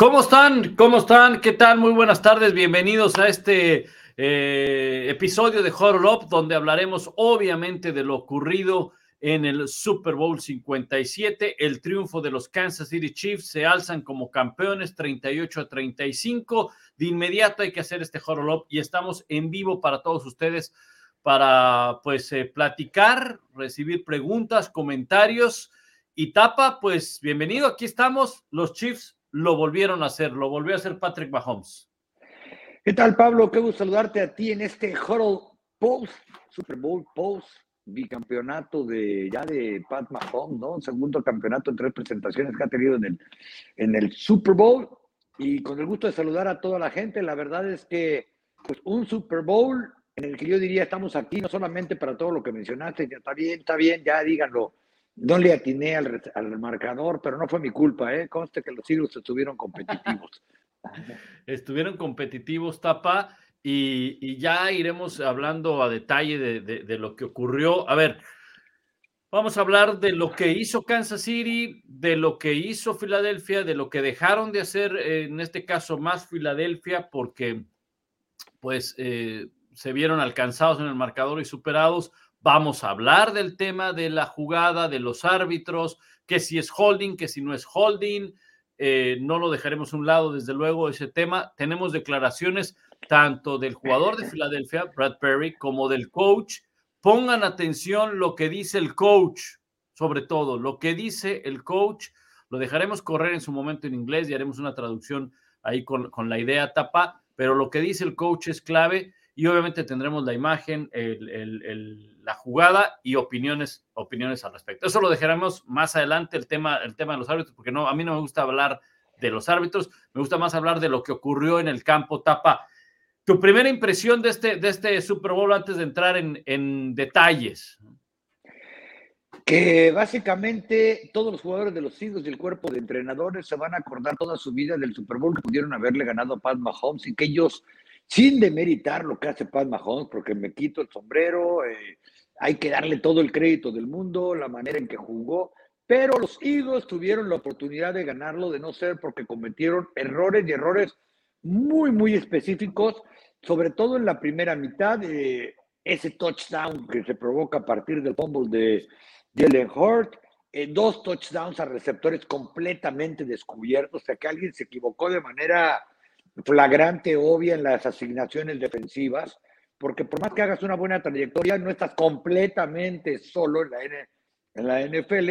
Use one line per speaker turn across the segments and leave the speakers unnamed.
¿Cómo están? ¿Cómo están? ¿Qué tal? Muy buenas tardes. Bienvenidos a este eh, episodio de Horror donde hablaremos obviamente de lo ocurrido en el Super Bowl 57. El triunfo de los Kansas City Chiefs se alzan como campeones 38 a 35. De inmediato hay que hacer este Horror Up y estamos en vivo para todos ustedes para pues eh, platicar, recibir preguntas, comentarios. Y Tapa, pues bienvenido, aquí estamos, los Chiefs lo volvieron a hacer, lo volvió a hacer Patrick Mahomes.
¿Qué tal, Pablo? Qué gusto saludarte a ti en este Huddle Post, Super Bowl Post, bicampeonato de ya de Pat Mahomes, ¿no? Segundo campeonato en tres presentaciones que ha tenido en el, en el Super Bowl. Y con el gusto de saludar a toda la gente, la verdad es que pues, un Super Bowl en el que yo diría estamos aquí no solamente para todo lo que mencionaste, ya está bien, está bien, ya díganlo, no le atiné al, al, marcador, pero no fue mi culpa, ¿eh? Conste que los Eagles estuvieron competitivos.
estuvieron competitivos, Tapa, y, ya iremos hablando a detalle de, de, de, lo que ocurrió. A ver, vamos a hablar de lo que hizo Kansas City, de lo que hizo Filadelfia, de lo que dejaron de hacer, eh, en este caso, más Filadelfia, porque pues eh, se vieron alcanzados en el marcador y superados Vamos a hablar del tema de la jugada, de los árbitros, que si es holding, que si no es holding. Eh, no lo dejaremos a un lado, desde luego, ese tema. Tenemos declaraciones tanto del jugador de Filadelfia, Brad Perry, como del coach. Pongan atención lo que dice el coach, sobre todo, lo que dice el coach. Lo dejaremos correr en su momento en inglés y haremos una traducción ahí con, con la idea tapa, pero lo que dice el coach es clave y obviamente tendremos la imagen, la jugada y opiniones, opiniones al respecto. Eso lo dejaremos más adelante, el tema, el tema de los árbitros, porque no, a mí no me gusta hablar de los árbitros, me gusta más hablar de lo que ocurrió en el campo tapa. Tu primera impresión de este, de este Super Bowl antes de entrar en, en detalles.
Que básicamente todos los jugadores de los Eagles y el cuerpo de entrenadores se van a acordar toda su vida del Super Bowl que pudieron haberle ganado a Pat Mahomes y que ellos sin demeritar lo que hace Pat Mahomes, porque me quito el sombrero, eh, hay que darle todo el crédito del mundo, la manera en que jugó, pero los Eagles tuvieron la oportunidad de ganarlo de no ser porque cometieron errores y errores muy, muy específicos, sobre todo en la primera mitad, eh, ese touchdown que se provoca a partir del fumble de Jalen Hurt, eh, dos touchdowns a receptores completamente descubiertos, o sea que alguien se equivocó de manera flagrante, obvia en las asignaciones defensivas, porque por más que hagas una buena trayectoria, no estás completamente solo en la, N, en la NFL.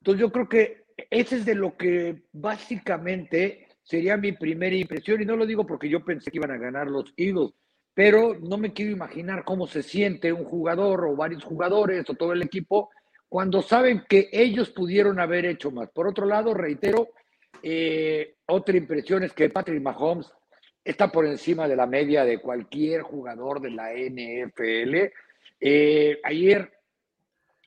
Entonces yo creo que ese es de lo que básicamente sería mi primera impresión, y no lo digo porque yo pensé que iban a ganar los Eagles, pero no me quiero imaginar cómo se siente un jugador o varios jugadores o todo el equipo cuando saben que ellos pudieron haber hecho más. Por otro lado, reitero, eh, otra impresión es que Patrick Mahomes está por encima de la media de cualquier jugador de la NFL. Eh, ayer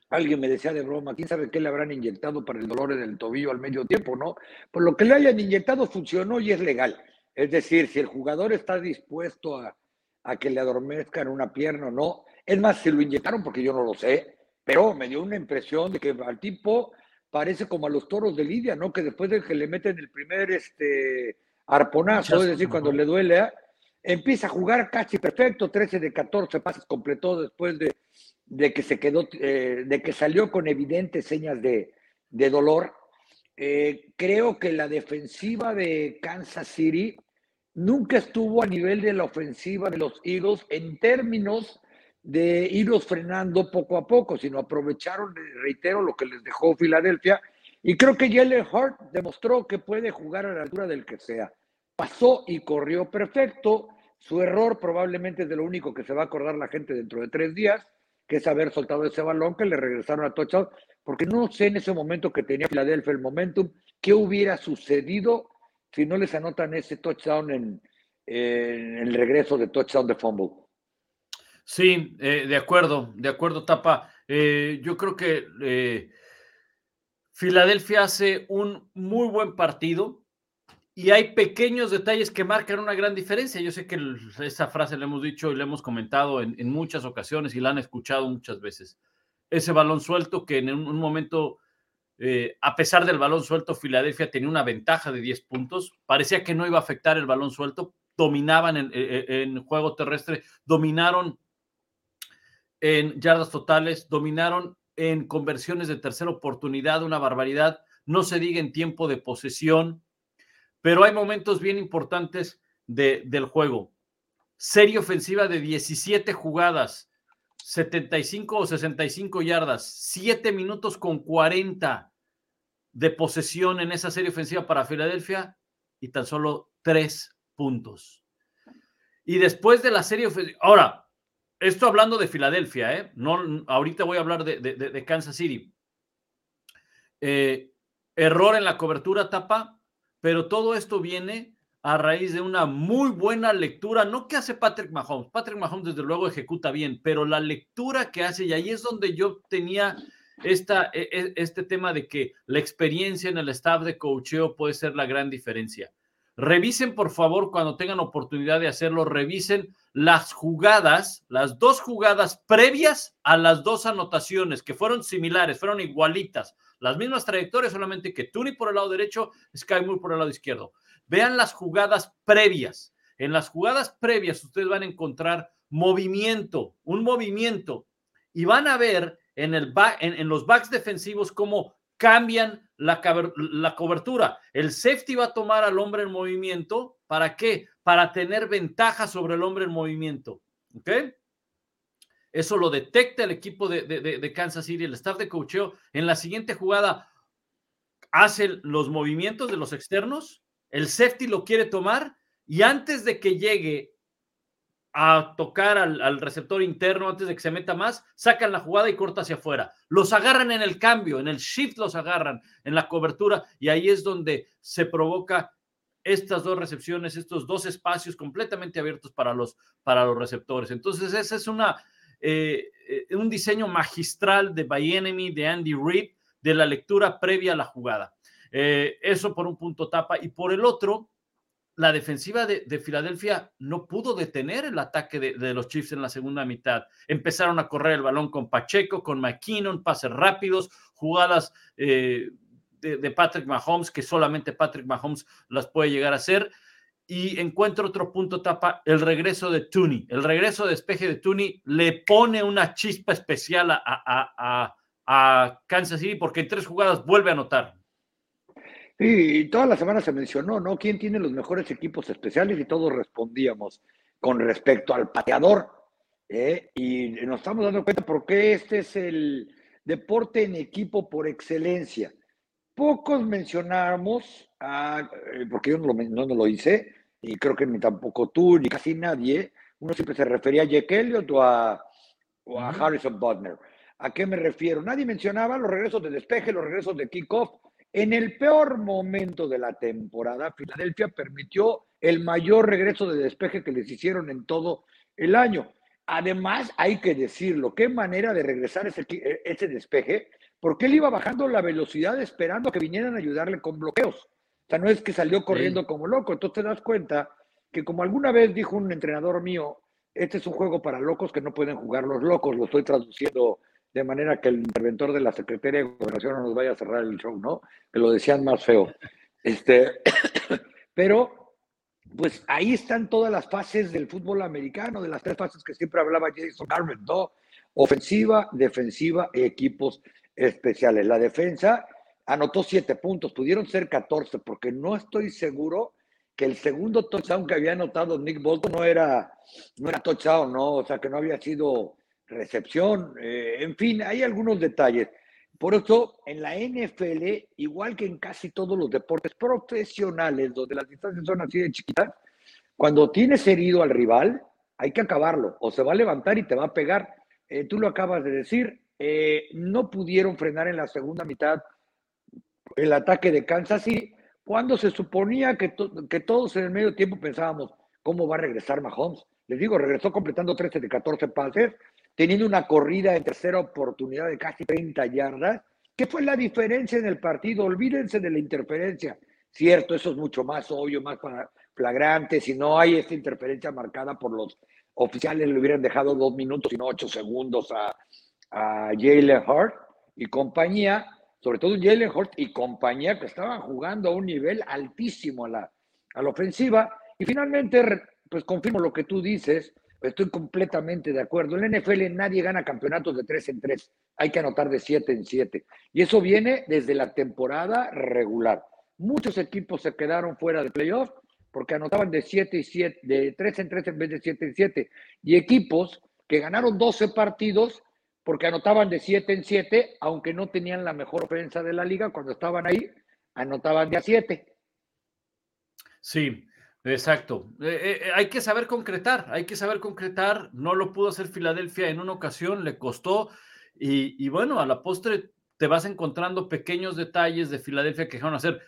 alguien me decía de broma, quién sabe qué le habrán inyectado para el dolor del tobillo al medio tiempo, ¿no? Por lo que le hayan inyectado funcionó y es legal. Es decir, si el jugador está dispuesto a, a que le adormezcan una pierna o no, es más, se lo inyectaron porque yo no lo sé, pero me dio una impresión de que al tipo parece como a los toros de Lidia, ¿no? Que después de que le meten el primer este, arponazo, es decir, cuando le duele, ¿eh? empieza a jugar casi perfecto, 13 de 14 pases completó después de, de que se quedó, eh, de que salió con evidentes señas de, de dolor. Eh, creo que la defensiva de Kansas City nunca estuvo a nivel de la ofensiva de los Eagles en términos de irlos frenando poco a poco, sino aprovecharon, reitero, lo que les dejó Filadelfia. Y creo que Jalen Hart demostró que puede jugar a la altura del que sea. Pasó y corrió perfecto. Su error probablemente es de lo único que se va a acordar la gente dentro de tres días, que es haber soltado ese balón que le regresaron a touchdown, porque no sé en ese momento que tenía Filadelfia el momentum, qué hubiera sucedido si no les anotan ese touchdown en, el regreso de touchdown de fumble.
Sí, eh, de acuerdo, de acuerdo, Tapa. Eh, yo creo que eh, Filadelfia hace un muy buen partido y hay pequeños detalles que marcan una gran diferencia. Yo sé que esa frase la hemos dicho y la hemos comentado en, muchas ocasiones y la han escuchado muchas veces. Ese balón suelto que en un, momento, eh, a pesar del balón suelto, Filadelfia tenía una ventaja de 10 puntos. Parecía que no iba a afectar el balón suelto. Dominaban en, en juego terrestre, dominaron en yardas totales, dominaron en conversiones de tercera oportunidad, una barbaridad. No se diga en tiempo de posesión pero hay momentos bien importantes del juego. Serie ofensiva de 17 jugadas, 75 o 65 yardas, 7 minutos con 40 de posesión en esa serie ofensiva para Filadelfia y tan solo 3 puntos. Y después de la serie ofensiva, ahora, esto hablando de Filadelfia, ¿eh? No, ahorita voy a hablar de, Kansas City. Eh, error en la cobertura, tapa, pero todo esto viene a raíz de una muy buena lectura, no que hace Patrick Mahomes. Patrick Mahomes desde luego ejecuta bien, pero la lectura que hace, y ahí es donde yo tenía esta, e, e, este tema de que la experiencia en el staff de coacheo puede ser la gran diferencia. Revisen, por favor, cuando tengan oportunidad de hacerlo, revisen las jugadas, las dos jugadas previas a las dos anotaciones, que fueron similares, fueron igualitas las mismas trayectorias, solamente que Tuni por el lado derecho, Sky Moore por el lado izquierdo. Vean las jugadas previas. En las jugadas previas ustedes van a encontrar movimiento, un movimiento, y van a ver en, el en, los backs defensivos cómo cambian la, la cobertura. El safety va a tomar al hombre en movimiento. ¿Para qué? Para tener ventaja sobre el hombre en movimiento. ¿Ok? Eso lo detecta el equipo de, Kansas City, el staff de coacheo. En la siguiente jugada hace los movimientos de los externos, el safety lo quiere tomar y antes de que llegue a tocar al, receptor interno, antes de que se meta más, sacan la jugada y corta hacia afuera. Los agarran en el cambio, en el shift los agarran, en la cobertura y ahí es donde se provoca estas dos recepciones, estos dos espacios completamente abiertos para los, para los receptores. Entonces, esa es una, eh, eh, un diseño magistral de By Enemy, de Andy Reid, de la lectura previa a la jugada. Eh, eso por un punto tapa. Y por el otro, la defensiva de, Filadelfia no pudo detener el ataque de, los Chiefs en la segunda mitad. Empezaron a correr el balón con Pacheco, con McKinnon, pases rápidos, jugadas de, de, Patrick Mahomes, que solamente Patrick Mahomes las puede llegar a hacer y encuentro otro punto tapa, el regreso de Tooney. El regreso de despeje de Tooney le pone una chispa especial a, Kansas City porque en tres jugadas vuelve a anotar.
Y toda la semana se mencionó, ¿no? ¿Quién tiene los mejores equipos especiales? Y todos respondíamos con respecto al pateador. ¿eh? Y nos estamos dando cuenta porque este es el deporte en equipo por excelencia. Pocos mencionamos, eh, porque yo no lo, no lo hice, y creo que ni tampoco tú, ni casi nadie, uno siempre se refería a Jake Elliott o a, Harrison Butler. ¿A qué me refiero? Nadie mencionaba los regresos de despeje, los regresos de kickoff. En el peor momento de la temporada, Filadelfia permitió el mayor regreso de despeje que les hicieron en todo el año. Además, hay que decirlo, qué manera de regresar ese, ese despeje, porque él iba bajando la velocidad esperando que vinieran a ayudarle con bloqueos sea, no es que salió corriendo como loco. Entonces te das cuenta que como alguna vez dijo un entrenador mío, este es un juego para locos que no pueden jugar los locos. Lo estoy traduciendo de manera que el interventor de la Secretaría de Gobernación no nos vaya a cerrar el show, ¿no? Que lo decían más feo. Este, pero, pues ahí están todas las fases del fútbol americano, de las tres fases que siempre hablaba Jason Garrett, ¿no? Ofensiva, defensiva y equipos especiales. La defensa anotó siete puntos, pudieron ser 14, porque no estoy seguro que el segundo touchdown que había anotado Nick Bolton no era, no era touchdown, ¿no? O sea, que no había sido recepción. Eh, en fin, hay algunos detalles. Por eso, en la NFL, igual que en casi todos los deportes profesionales, donde las distancias son así de chiquitas, cuando tienes herido al rival, hay que acabarlo, o se va a levantar y te va a pegar. Eh, tú lo acabas de decir, eh, no pudieron frenar en la segunda mitad el ataque de Kansas City, cuando se suponía que, que todos en el medio tiempo pensábamos, ¿cómo va a regresar Mahomes? Les digo, regresó completando 13 de 14 pases, teniendo una corrida en tercera oportunidad de casi 30 yardas. ¿Qué fue la diferencia en el partido? Olvídense de la interferencia. Cierto, eso es mucho más obvio, más flagrante. Si no hay esta interferencia marcada por los oficiales, le hubieran dejado dos minutos y no ocho segundos a, a Jalen Hurt y compañía, sobre todo Jalen Hurt y compañía que estaban jugando a un nivel altísimo a la, a la ofensiva. Y finalmente, pues confirmo lo que tú dices, estoy completamente de acuerdo. En la NFL nadie gana campeonatos de tres en tres, hay que anotar de siete en siete. Y eso viene desde la temporada regular. Muchos equipos se quedaron fuera de playoff porque anotaban de siete y siete, de tres en tres en vez de siete en siete. Y equipos que ganaron 12 partidos porque anotaban de 7 en 7, aunque no tenían la mejor ofensa de la liga, cuando estaban ahí, anotaban de a 7.
Sí, exacto. Eh, eh, eh, hay que saber concretar, hay que saber concretar. No lo pudo hacer Filadelfia en una ocasión, le costó. Y, bueno, a la postre te vas encontrando pequeños detalles de Filadelfia que dejaron hacer.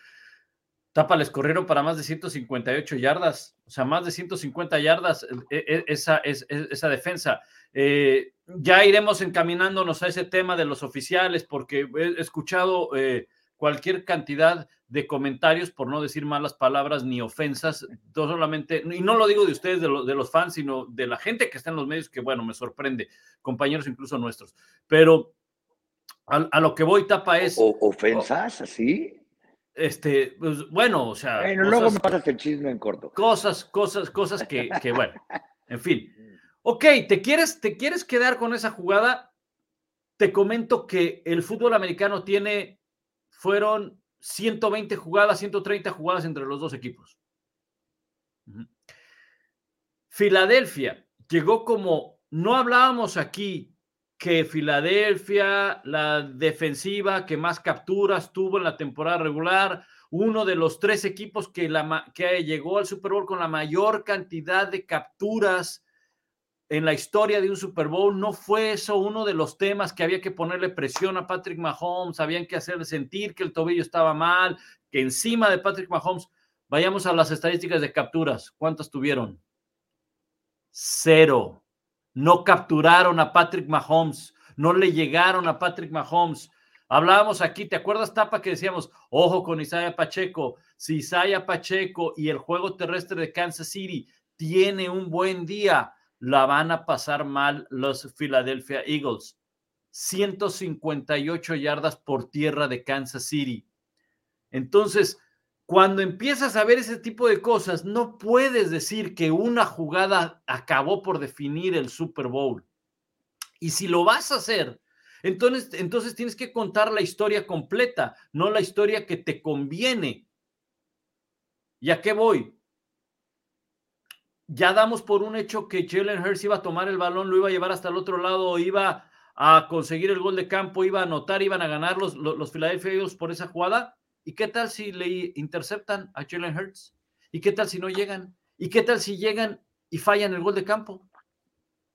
Tapa les corrieron para más de 158 yardas, o sea, más de 150 yardas esa, esa, esa defensa. Eh, ya iremos encaminándonos a ese tema de los oficiales, porque he escuchado eh, cualquier cantidad de comentarios, por no decir malas palabras ni ofensas, no solamente, y no lo digo de ustedes, de, los fans, sino de la gente que está en los medios, que bueno, me sorprende, compañeros incluso nuestros. Pero a, lo que voy, tapa es.
O, ¿Ofensas así?
Este, pues bueno, o sea.
Bueno, luego me pasas el chisme en corto.
Cosas, cosas, cosas que, que bueno, en fin. Ok, ¿te quieres, ¿te quieres quedar con esa jugada? Te comento que el fútbol americano tiene, fueron 120 jugadas, 130 jugadas entre los dos equipos. Filadelfia llegó como, no hablábamos aquí que Filadelfia, la defensiva que más capturas tuvo en la temporada regular, uno de los tres equipos que, la, que llegó al Super Bowl con la mayor cantidad de capturas en la historia de un Super Bowl. No fue eso uno de los temas que había que ponerle presión a Patrick Mahomes, habían que hacerle sentir que el tobillo estaba mal, que encima de Patrick Mahomes, vayamos a las estadísticas de capturas. ¿Cuántas tuvieron? Cero. No capturaron a Patrick Mahomes, no le llegaron a Patrick Mahomes. Hablábamos aquí, ¿te acuerdas, Tapa, que decíamos, ojo con Isaiah Pacheco? Si Isaiah Pacheco y el juego terrestre de Kansas City tiene un buen día, la van a pasar mal los Philadelphia Eagles. 158 yardas por tierra de Kansas City. Entonces, cuando empiezas a ver ese tipo de cosas, no puedes decir que una jugada acabó por definir el Super Bowl. Y si lo vas a hacer, entonces, entonces tienes que contar la historia completa, no la historia que te conviene. ¿Y a qué voy? Ya damos por un hecho que Jalen Hurts iba a tomar el balón, lo iba a llevar hasta el otro lado, iba a conseguir el gol de campo, iba a anotar, iban a ganar los, Philadelphia Eagles por esa jugada. ¿Y qué tal si le interceptan a Jalen Hurts? ¿Y qué tal si no llegan? ¿Y qué tal si llegan y fallan el gol de campo?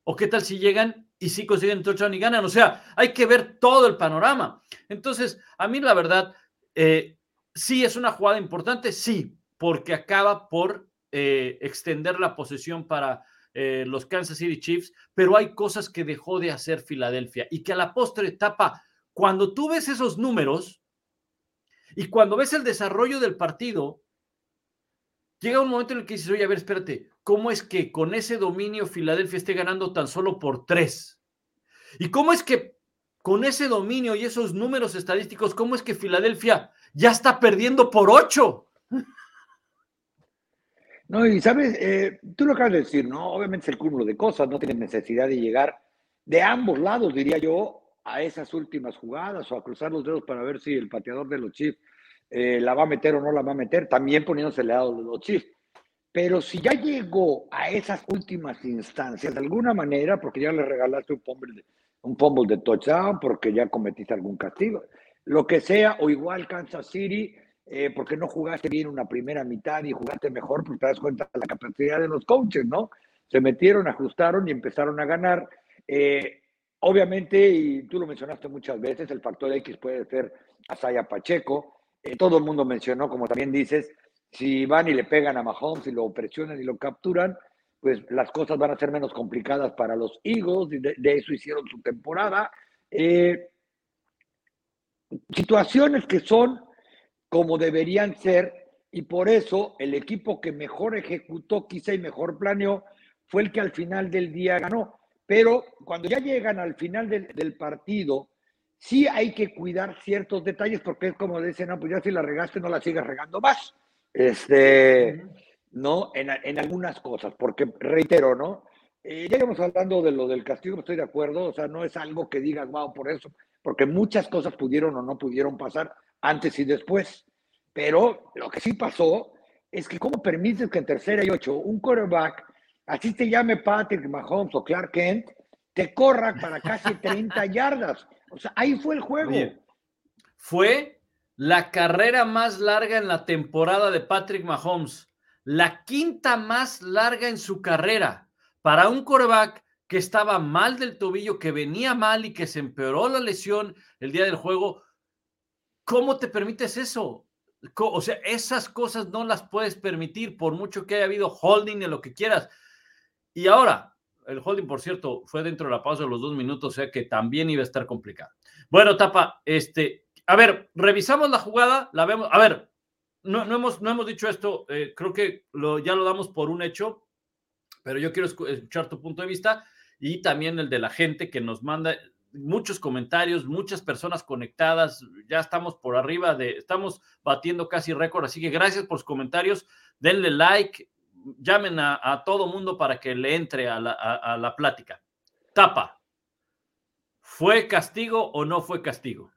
¿O qué tal si llegan y sí consiguen touchdown y ganan? O sea, hay que ver todo el panorama. Entonces, a mí la verdad, eh, sí es una jugada importante, sí, porque acaba por eh, extender la posesión para eh, los Kansas City Chiefs, pero hay cosas que dejó de hacer Filadelfia y que a la postre etapa, cuando tú ves esos números y cuando ves el desarrollo del partido, llega un momento en el que dices, oye, a ver, espérate, ¿cómo es que con ese dominio Filadelfia esté ganando tan solo por tres? ¿Y cómo es que con ese dominio y esos números estadísticos, cómo es que Filadelfia ya está perdiendo por ocho?
No, y sabes, eh, tú lo acabas de decir, ¿no? Obviamente es el cúmulo de cosas, no tienes necesidad de llegar de ambos lados, diría yo, a esas últimas jugadas o a cruzar los dedos para ver si el pateador de los Chiefs eh, la va a meter o no la va a meter, también poniéndose el lado de los Chiefs. Pero si ya llegó a esas últimas instancias, de alguna manera, porque ya le regalaste un un fumble de touchdown porque ya cometiste algún castigo, lo que sea, o igual Kansas City, eh, porque no jugaste bien una primera mitad y jugaste mejor, pues te das cuenta de la capacidad de los coaches, ¿no? Se metieron, ajustaron y empezaron a ganar. Eh, obviamente, y tú lo mencionaste muchas veces, el factor X puede ser Asaya Pacheco. Eh, todo el mundo mencionó, como también dices, si van y le pegan a Mahomes y lo presionan y lo capturan, pues las cosas van a ser menos complicadas para los Eagles, de, de eso hicieron su temporada. situaciones que son como deberían ser y por eso el equipo que mejor ejecutó quizá y mejor planeó fue el que al final del día ganó. Pero cuando ya llegan al final del, partido, sí hay que cuidar ciertos detalles porque es como dicen, no, pues ya si la regaste no la sigas regando más. Este, ¿no? En, algunas cosas, porque reitero, ¿no? Eh, ya íbamos hablando de lo del castigo, estoy de acuerdo, o sea, no es algo que digas, wow, por eso, porque muchas cosas pudieron o no pudieron pasar, antes y después. Pero lo que sí pasó es que cómo permites que en tercera y ocho un quarterback, así te llame Patrick Mahomes o Clark Kent, te corra para casi 30 yardas. O sea, ahí fue el juego.
fue la carrera más larga en la temporada de Patrick Mahomes, la quinta más larga en su carrera. Para un quarterback que estaba mal del tobillo, que venía mal y que se empeoró la lesión el día del juego, ¿Cómo te permites eso? O sea, esas cosas no las puedes permitir por mucho que haya habido holding en lo que quieras. Y ahora, el holding, por cierto, fue dentro de la pausa de los dos minutos, o sea que también iba a estar complicado. Bueno, Tapa, este, a ver, revisamos la jugada, la vemos. A ver, no, hemos, no hemos dicho esto, eh, creo que ya lo damos por un hecho, pero yo quiero escuchar tu punto de vista y también el de la gente que nos manda muchos comentarios, muchas personas conectadas, ya estamos por arriba de, estamos batiendo casi récord, así que gracias por sus comentarios, denle like, llamen a, todo mundo para que le entre a la, a la plática. Tapa, ¿fue castigo o no fue castigo?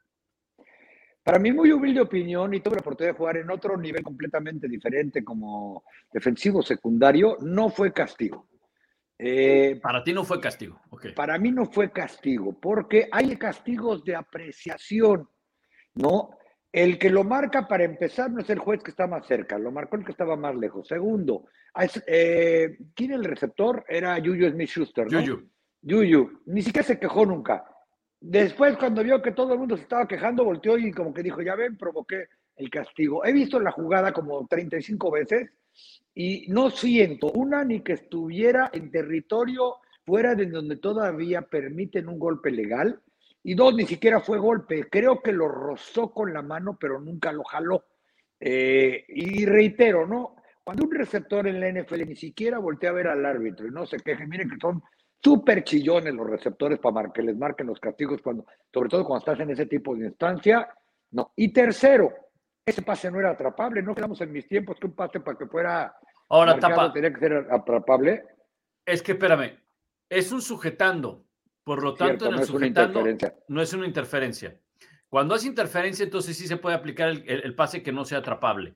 Para mí, muy humilde opinión, y tuve la oportunidad de jugar en otro nivel completamente diferente como defensivo secundario, no fue castigo.
Eh, para ti no fue castigo.
Para mí no fue castigo, porque hay castigos de apreciación, ¿no? El que lo marca para empezar no es el juez que está más cerca, lo marcó el que estaba más lejos. Segundo, eh, ¿quién el receptor? Era Yuyu Smith Schuster, ¿no? Yuyu. Yuyu, ni siquiera se quejó nunca. Después, cuando vio que todo el mundo se estaba quejando, volteó y como que dijo, ya ven, provoqué el castigo. He visto la jugada como 35 veces y no siento una ni que estuviera en territorio fuera de donde todavía permiten un golpe legal y dos, ni siquiera fue golpe. Creo que lo rozó con la mano, pero nunca lo jaló. Eh, y reitero, ¿no? Cuando un receptor en la NFL ni siquiera voltea a ver al árbitro y no se queje, miren que son súper chillones los receptores para que les marquen los castigos, cuando, sobre todo cuando estás en ese tipo de instancia. No. Y tercero, ese pase no era atrapable, no quedamos en mis tiempos que un pase para que fuera
Ahora, tapa.
tenía que ser atrapable.
Es que espérame, es un sujetando, por lo tanto en el sujetando no es una interferencia. Cuando es interferencia, entonces sí se puede aplicar el, pase que no sea atrapable.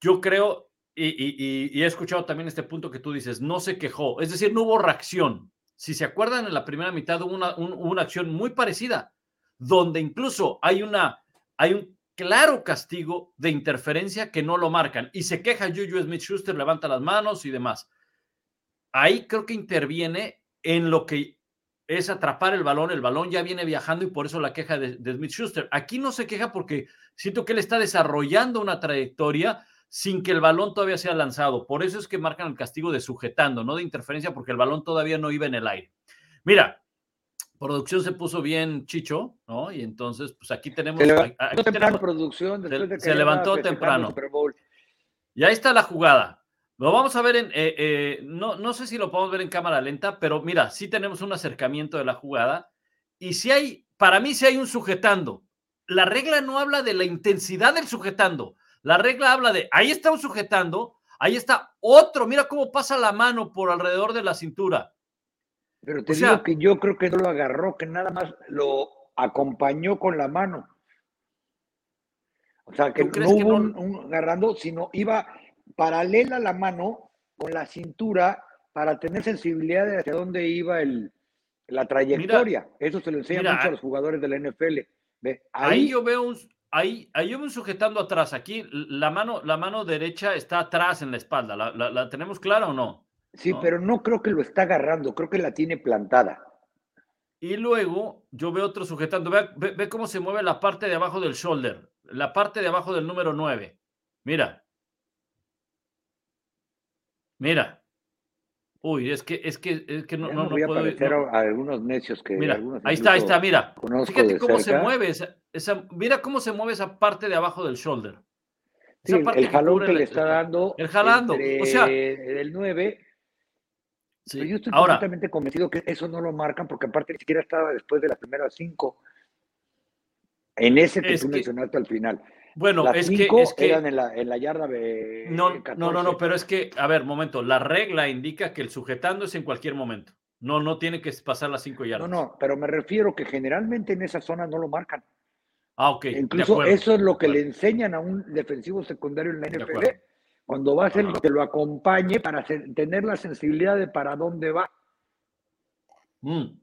Yo creo, y, he escuchado también este punto que tú dices, no se quejó, es decir, no hubo reacción. Si se acuerdan, en la primera mitad hubo una, una acción muy parecida, donde incluso hay, una, hay un claro castigo de interferencia que no lo marcan. Y se queja Juju Smith Schuster, levanta las manos y demás. Ahí creo que interviene en lo que es atrapar el balón. El balón ya viene viajando y por eso la queja de, Smith Schuster. Aquí no se queja porque siento que él está desarrollando una trayectoria sin que el balón todavía sea lanzado. Por eso es que marcan el castigo de sujetando, no de interferencia, porque el balón todavía no iba en el aire. Mira, producción se puso bien chicho, ¿no? Y entonces, pues aquí tenemos. Se
levantó producción
se, levantó temprano. Y ahí está la jugada. Lo vamos a ver en. Eh, eh, no, no sé si lo podemos ver en cámara lenta, pero mira, sí tenemos un acercamiento de la jugada. Y si hay, para mí, si hay un sujetando. La regla no habla de la intensidad del sujetando. La regla habla de ahí está un sujetando, ahí está otro. Mira cómo pasa la mano por alrededor de la cintura
pero te digo que yo creo que no lo agarró, que nada más lo acompañó con la mano. O sea, que no hubo Un, agarrando, sino iba paralela la mano con la cintura para tener sensibilidad de hacia dónde iba el, La trayectoria, eso se lo enseña mucho a los jugadores de la NFL.
ahí, yo veo un, ahí, ahí yo veo sujetando atrás. Aquí la mano, la mano derecha está atrás en la espalda. ¿La, tenemos clara o no?
Sí, pero no creo que lo está agarrando, creo que la tiene plantada.
Y luego yo veo otro sujetando. Ve, cómo se mueve la parte de abajo del shoulder, la parte de abajo del número 9. Mira. Mira. Uy, es que, es que, es que no, no,
voy a puedo. A algunos necios que.
Mira, ahí está, ahí está, mira. Fíjate cómo se mueve esa, Mira cómo se mueve esa parte de abajo del shoulder.
Sí, el jalón que, le está dando.
El jalando. o sea.
El 9 yo estoy completamente convencido que eso no lo marcan porque aparte ni siquiera estaba después de las primeras cinco. En ese que tú mencionaste al final.
Bueno, es, que, es que
eran en la, en la yarda de
no, no, no, no, pero es que, a ver, momento, la regla indica que el sujetando es en cualquier momento. No, no tiene que pasar las cinco yardas.
No, no, pero me refiero que generalmente en esa zona no lo marcan.
Ah, ok.
Incluso eso es lo que le enseñan a un defensivo secundario en la NFL cuando va a ser que lo acompañe para tener la sensibilidad de para dónde va.
Mm.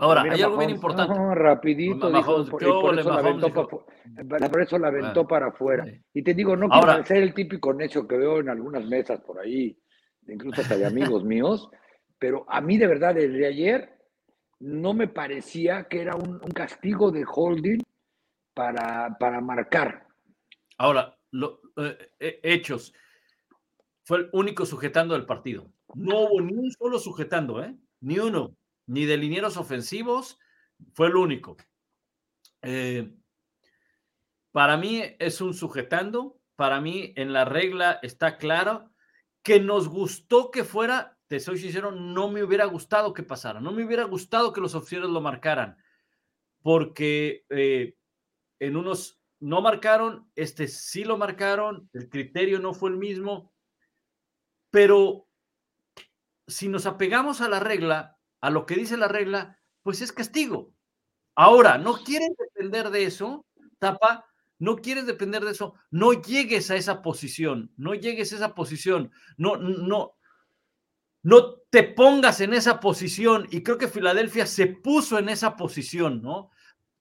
Ahora, hay algo bien importante.
rapidito, por, eso la aventó, para, afuera. Y te digo, no quiero ser el típico necio que veo en algunas mesas por ahí, incluso hasta de amigos míos, pero a mí de verdad desde ayer no me parecía que era un, castigo de holding para, para marcar.
Ahora, lo, eh, eh, hechos. Fue el único sujetando del partido. No hubo ni un solo sujetando, ¿eh? Ni uno. Ni de linieros ofensivos. Fue el único. Eh, para mí es un sujetando. Para mí en la regla está claro que nos gustó que fuera, te soy sincero, no me hubiera gustado que pasara. No me hubiera gustado que los oficiales lo marcaran. Porque en unos no marcaron, este sí lo marcaron, el criterio no fue el mismo, pero si nos apegamos a la regla, a lo que dice la regla, pues es castigo. Ahora, no quieres depender de eso, tapa, no quieres depender de eso, no llegues a esa posición, no llegues a esa posición, no, no, no te pongas en esa posición. Y creo que Filadelfia se puso en esa posición, ¿no?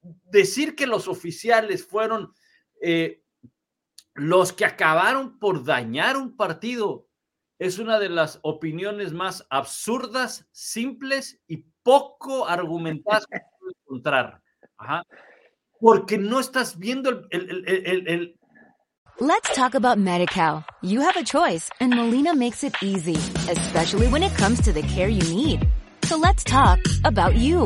Decir que los oficiales fueron eh, los que acabaron por dañar un partido es una de las opiniones más absurdas, simples y poco argumentadas que puedo encontrar. Porque no estás viendo el, el, el,
Let's talk about MediCal. You have a choice and Molina makes it easy, especially when it comes to the care you need. So let's talk about you.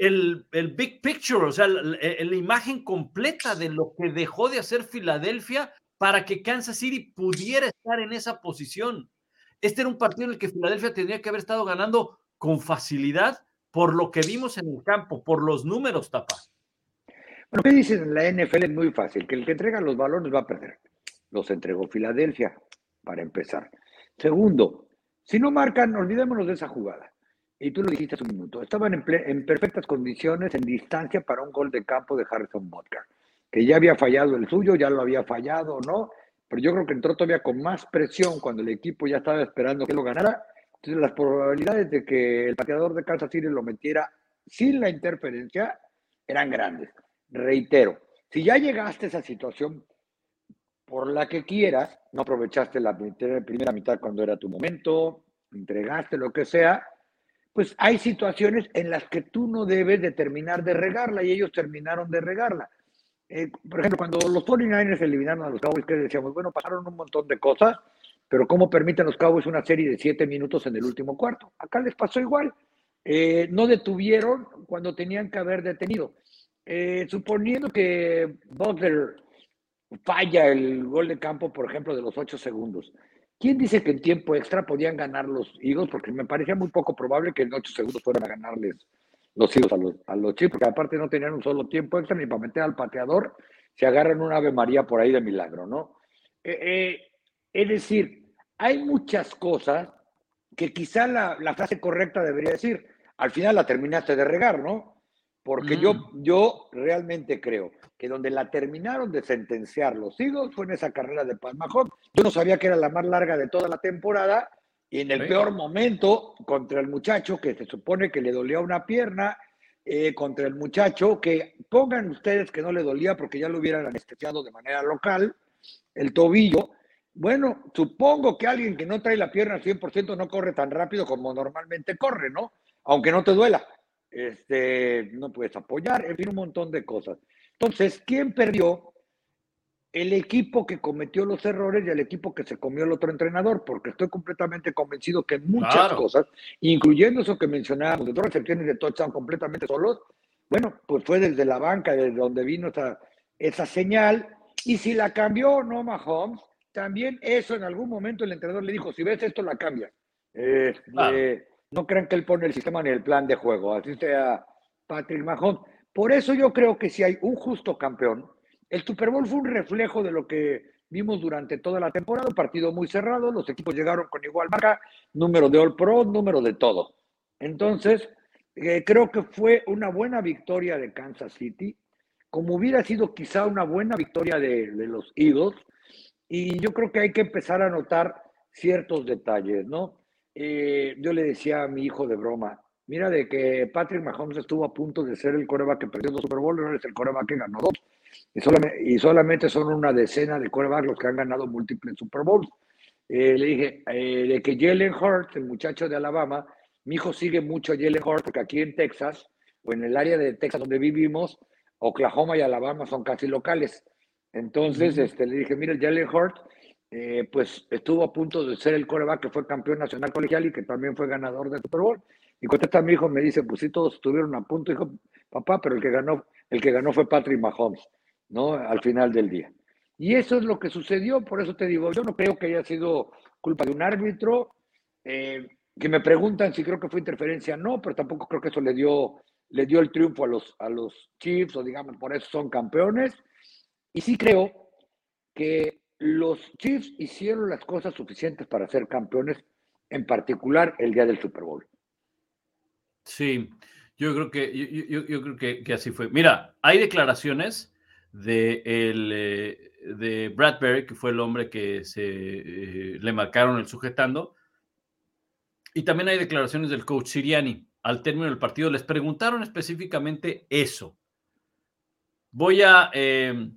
El, big picture, o sea, la, imagen completa de lo que dejó de hacer Filadelfia para que Kansas City pudiera estar en esa posición. Este era un partido en el que Filadelfia tendría que haber estado ganando con facilidad por lo que vimos en el campo, por los números, Tapa.
Bueno, ¿qué dicen en la NFL? Es muy fácil, que el que entrega los balones va a perder. Los entregó Filadelfia, para empezar. Segundo, si no marcan, olvidémonos de esa jugada y tú lo dijiste hace un minuto, estaban en, perfectas condiciones, en distancia para un gol de campo de Harrison Butker, que ya había fallado el suyo, ya lo había fallado, ¿no? Pero yo creo que entró todavía con más presión cuando el equipo ya estaba esperando que lo ganara. Entonces las probabilidades de que el pateador de Kansas City lo metiera sin la interferencia eran grandes. Reitero, si ya llegaste a esa situación por la que quieras, no aprovechaste la primera mitad cuando era tu momento, entregaste lo que sea, pues hay situaciones en las que tú no debes de terminar de regarla y ellos terminaron de regarla. eh, por ejemplo, cuando los 49ers eliminaron a los Cowboys, que decíamos, bueno, pasaron un montón de cosas, pero ¿cómo permiten los Cowboys una serie de siete minutos en el último cuarto? Acá les pasó igual. Eh, no detuvieron cuando tenían que haber detenido. Eh, suponiendo que Butler falla el gol de campo, por ejemplo, de los ocho segundos, ¿quién dice que en tiempo extra podían ganar los Eagles? Porque me parecía muy poco probable que en ocho segundos fueran a ganarles los Eagles a los, a los porque aparte no tenían un solo tiempo extra ni para meter al pateador, se agarran una Ave María por ahí de milagro, ¿no? Eh, es decir, hay muchas cosas que quizá la, la, frase correcta debería decir, al final la terminaste de regar, ¿no? Porque yo, mm. yo realmente creo que donde la terminaron de sentenciar los Eagles fue en esa carrera de Mahomes. Yo no sabía que era la más larga de toda la temporada y en el peor momento contra el muchacho que se supone que le dolía una pierna, eh, contra el muchacho que pongan ustedes que no le dolía porque ya lo hubieran anestesiado de manera local, el tobillo, bueno, supongo que alguien que no trae la pierna al 100% no corre tan rápido como normalmente corre, ¿no? Aunque no te duela. Este, no puedes apoyar, en fin, un montón de cosas. Entonces, ¿quién perdió? El equipo que cometió los errores y el equipo que se comió el otro entrenador, porque estoy completamente convencido que muchas cosas, incluyendo eso que mencionábamos, de dos recepciones de touchdown completamente solos, bueno, pues fue desde la banca, desde donde vino esa, esa señal, y si la cambió no Mahomes, también eso en algún momento el entrenador le dijo, si ves esto, la cambia. Este, no crean que él pone el sistema ni el plan de juego, así sea Patrick Mahomes. Por eso yo creo que si hay un justo campeón, el Super Bowl fue un reflejo de lo que vimos durante toda la temporada, un partido muy cerrado, los equipos llegaron con igual marca, número de All Pro, número de todo. Entonces, eh, creo que fue una buena victoria de Kansas City, como hubiera sido quizá una buena victoria de, de los Eagles, y yo creo que hay que empezar a notar ciertos detalles, ¿no? Eh, yo le decía a mi hijo de broma, mira de que Patrick Mahomes estuvo a punto de ser el coreback que perdió dos Super Bowl, no es el coreback que ganó dos. Y solamente, y solamente, son una decena de corebacks los que han ganado múltiples Super Bowls. Eh, le dije, eh, de que Jalen Hurts, el muchacho de Alabama, mi hijo sigue mucho a Jalen Hurts porque aquí en Texas, o en el área de Texas donde vivimos, Oklahoma y Alabama son casi locales. Entonces, este, le dije, mira, Jalen Hurts, eh, pues estuvo a punto de ser el coreback que fue campeón nacional colegial y que también fue ganador del Super Bowl. Y contesta mi hijo, me dice, pues sí, todos estuvieron a punto. Dijo, papá, pero el que ganó, el que ganó fue Patrick Mahomes, ¿no? Al final del día. Y eso es lo que sucedió, por eso te digo, yo no creo que haya sido culpa de un árbitro, eh, que me preguntan si creo que fue interferencia, no, pero tampoco creo que eso le dio, le dio el triunfo a los, a los Chiefs, o digamos, por eso son campeones. Y sí creo que los Chiefs hicieron las cosas suficientes para ser campeones, en particular el día del Super Bowl.
Sí, yo creo que, yo, creo que, así fue. Mira, hay declaraciones de, el, eh, de Bradbury, que fue el hombre que se eh, le marcaron el sujetando, y también hay declaraciones del coach Siriani al término del partido. Les preguntaron específicamente eso. Voy a... Eh,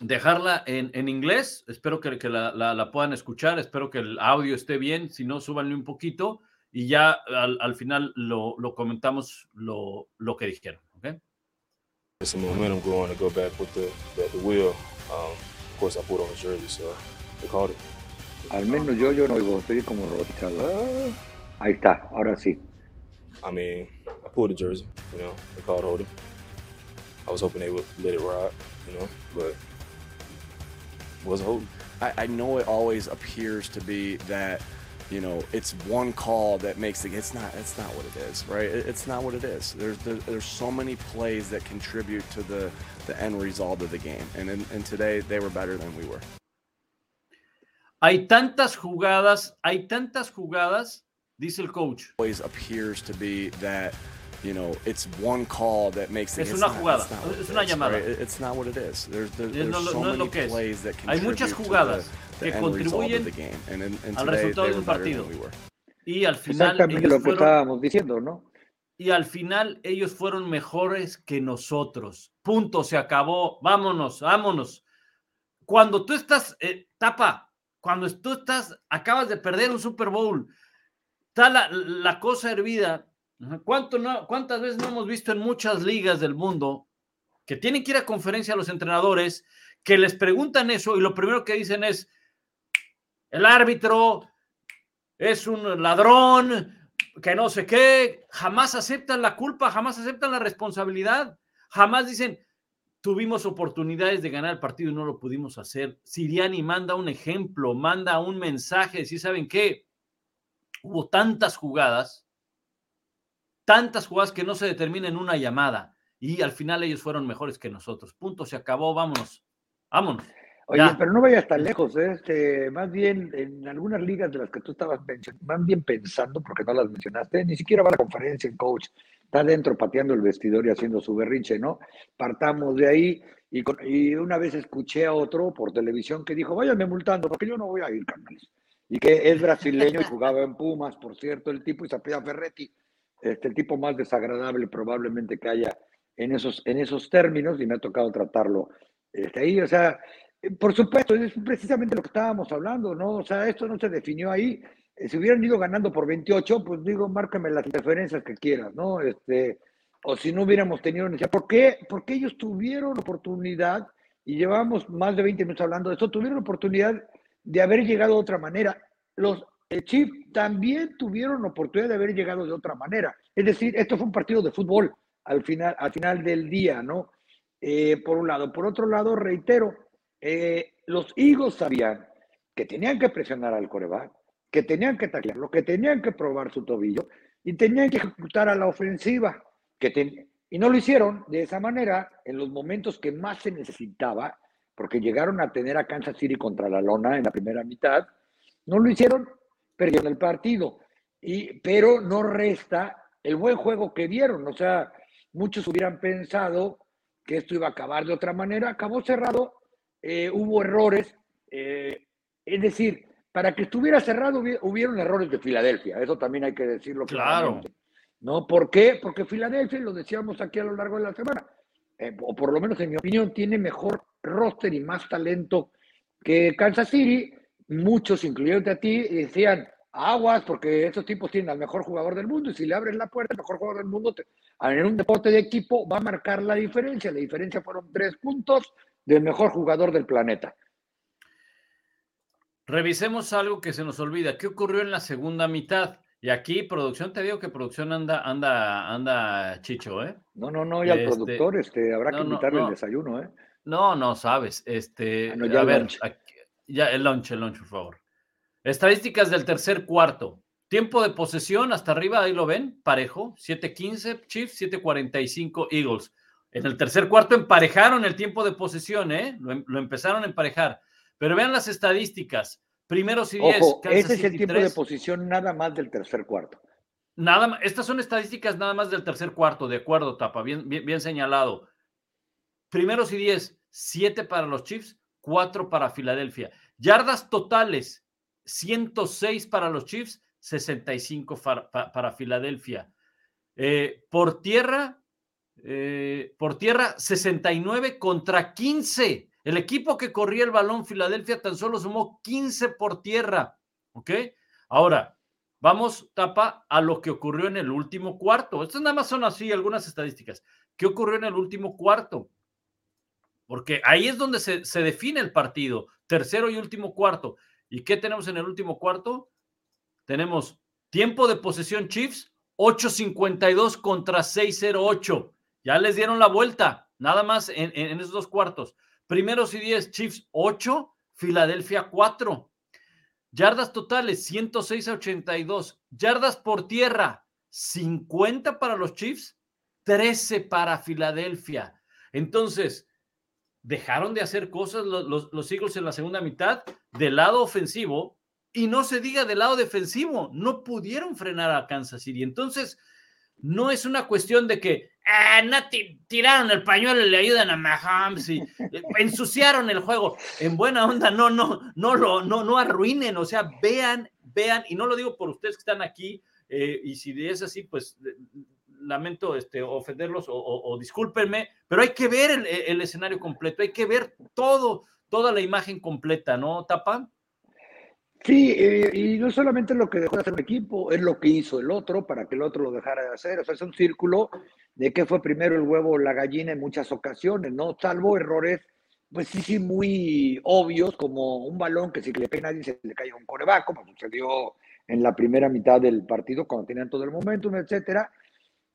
dejarla en, en, inglés. Espero que, que la, la, la, puedan escuchar. Espero que el audio esté bien. Si no, súbanle un poquito y ya al, al final lo, lo, comentamos lo, lo que dijeron. ¿okay?
Some momentum going to go back with the, the, the wheel. Um, of course, I put on the jersey, so they called it.
Al menos yo, yo no oigo, estoy como robotizado. Ah. Ahí está, ahora sí.
I mean, I pulled the jersey, you know, they called holding. I was hoping they would let it ride, you know, but was holding.
I, I know it always appears to be that you know it's one call that makes it it's not it's not what it is right? It, it's not what it is. There's there, there's so many plays that contribute to the the end result of the game. And in, and today they were better than we were.
Hay tantas jugadas hay tantas jugadas dice el coach.
Always appears to be that you know, it's one call that makes
es una jugada, es una llamada.
Right? It's not what it is. There's, there's, there's
no,
so
no
many
que
plays that
Hay muchas jugadas
the,
que contribuyen
and in, and
al resultado de un partido.
We
y al final
Exactamente lo que fueron, estábamos diciendo, ¿no?
Y al final ellos fueron mejores que nosotros. Punto, se acabó. Vámonos, vámonos. Cuando tú estás, eh, tapa, cuando tú estás, acabas de perder un Super Bowl, está la, la cosa hervida ¿Cuánto ¿Cuántas veces no hemos visto en muchas ligas del mundo que tienen que ir a conferencia a los entrenadores, que les preguntan eso y lo primero que dicen es, el árbitro es un ladrón, que no sé qué, jamás aceptan la culpa, jamás aceptan la responsabilidad, jamás dicen, tuvimos oportunidades de ganar el partido y no lo pudimos hacer. Siriani manda un ejemplo, manda un mensaje, si saben qué, hubo tantas jugadas, tantas jugadas que no se determinan en una llamada y al final ellos fueron mejores que nosotros. Punto, se acabó, vámonos, vámonos.
Oye, pero no vayas tan lejos, ¿eh? este, más bien en algunas ligas de las que tú estabas más bien pensando, porque no las mencionaste, ni siquiera va a la conferencia el coach, está dentro pateando el vestidor y haciendo su berrinche, ¿no? Partamos de ahí y, y una vez escuché a otro por televisión que dijo, váyame multando, porque yo no voy a ir, canales. Y que es brasileño y jugaba en Pumas, por cierto, el tipo, y se Ferretti, este, el tipo más desagradable probablemente que haya en esos, en esos términos, y me ha tocado tratarlo este, ahí, o sea, eh, por supuesto, es precisamente lo que estábamos hablando, ¿no? O sea, esto no se definió ahí. Eh, si hubieran ido ganando por 28, pues digo, márcame las diferencias que quieras, ¿no? Este, o si no hubiéramos tenido necesidad. ¿Por qué? Porque ellos tuvieron oportunidad, y llevamos más de 20 minutos hablando de esto, tuvieron oportunidad de haber llegado de otra manera. Los Chiefs también tuvieron oportunidad de haber llegado de otra manera. Es decir, esto fue un partido de fútbol al final, al final del día, ¿no? Eh, por un lado. Por otro lado, reitero, eh, los Eagles sabían que tenían que presionar al coreback, que tenían que taclearlo, que tenían que probar su tobillo y tenían que ejecutar a la ofensiva. Que y no lo hicieron de esa manera en los momentos que más se necesitaba, porque llegaron a tener a Kansas City contra la lona en la primera mitad. No lo hicieron, perdieron el partido. Y, pero no resta el buen juego que dieron. O sea, muchos hubieran pensado que esto iba a acabar de otra manera. Acabó cerrado eh, hubo errores. Eh, es decir, para que estuviera cerrado hubieron errores de Filadelfia, eso también hay que decirlo
claro.
¿No? ¿Por qué? Porque Filadelfia, lo decíamos aquí a lo largo de la semana, eh, o por lo menos en mi opinión, tiene mejor roster y más talento que Kansas City. Muchos, incluyendo a ti, decían, aguas, porque estos tipos tienen al mejor jugador del mundo, y si le abres la puerta, el mejor jugador del mundo, en un deporte de equipo, va a marcar la diferencia. La diferencia fueron tres puntos, del mejor jugador del planeta.
Revisemos algo que se nos olvida. ¿Qué ocurrió en la segunda mitad? Y aquí, producción, te digo que producción anda, anda, anda chicho, ¿eh?
No, no, no, y al este, productor, este, habrá que invitarle el desayuno, ¿eh?
No, no, sabes. Este, ah, a ver, ya el lunch, el lunch, por favor. Estadísticas del tercer cuarto. Tiempo de posesión hasta arriba, ahí lo ven, parejo, 7.15 Chiefs, 7.45 Eagles. En el tercer cuarto emparejaron el tiempo de posesión, ¿eh? Em, lo, empezaron a emparejar. Pero vean las estadísticas. Primeros y diez.
ese es el tiempo de posición nada más del tercer cuarto.
Nada Estas son estadísticas nada más del tercer cuarto, de acuerdo, Tapa, bien, bien, señalado. Primeros y diez, siete para los Chiefs, cuatro para Filadelfia. Yardas totales, 106 para los Chiefs, 65 para, para Filadelfia. Eh, por tierra, eh, por tierra 69 contra 15. El equipo que corría el balón, Filadelfia, tan solo sumó 15 por tierra. ¿Ok? Ahora, vamos, tapa, a lo que ocurrió en el último cuarto. Estas nada más son así algunas estadísticas. ¿Qué ocurrió en el último cuarto? Porque ahí es donde se, define el partido, tercero y último cuarto. ¿Y qué tenemos en el último cuarto? Tenemos tiempo de posesión Chiefs, 8.52 contra 6.08. Ya les dieron la vuelta, nada más en, esos dos cuartos. Primeros y 10, Chiefs 8, Filadelfia 4. Yardas totales 106 a 82. Yardas por tierra 50 para los Chiefs, 13 para Filadelfia. Entonces, dejaron de hacer cosas los, los, Eagles en la segunda mitad del lado ofensivo y no se diga del lado defensivo. No pudieron frenar a Kansas City. Entonces, no es una cuestión de que ah, tiraron el pañuelo y le ayudan a Mahomes eh, ensuciaron el juego. En buena onda, no, no, no lo, no, no arruinen, o sea, vean, vean, y no lo digo por ustedes que están aquí, eh, y si es así, pues lamento este, ofenderlos o, discúlpenme, pero hay que ver el, el, escenario completo, hay que ver todo, toda la imagen completa, ¿no, Tapa?
Sí, eh, y no solamente lo que dejó de hacer un equipo, es lo que hizo el otro para que el otro lo dejara de hacer. O sea, es un círculo de que fue primero el huevo o la gallina en muchas ocasiones, ¿no? Salvo errores, pues sí, sí, muy obvios, como un balón que si le pega a nadie se le cae a un coreback, como sucedió en la primera mitad del partido cuando tenían todo el momentum, etcétera.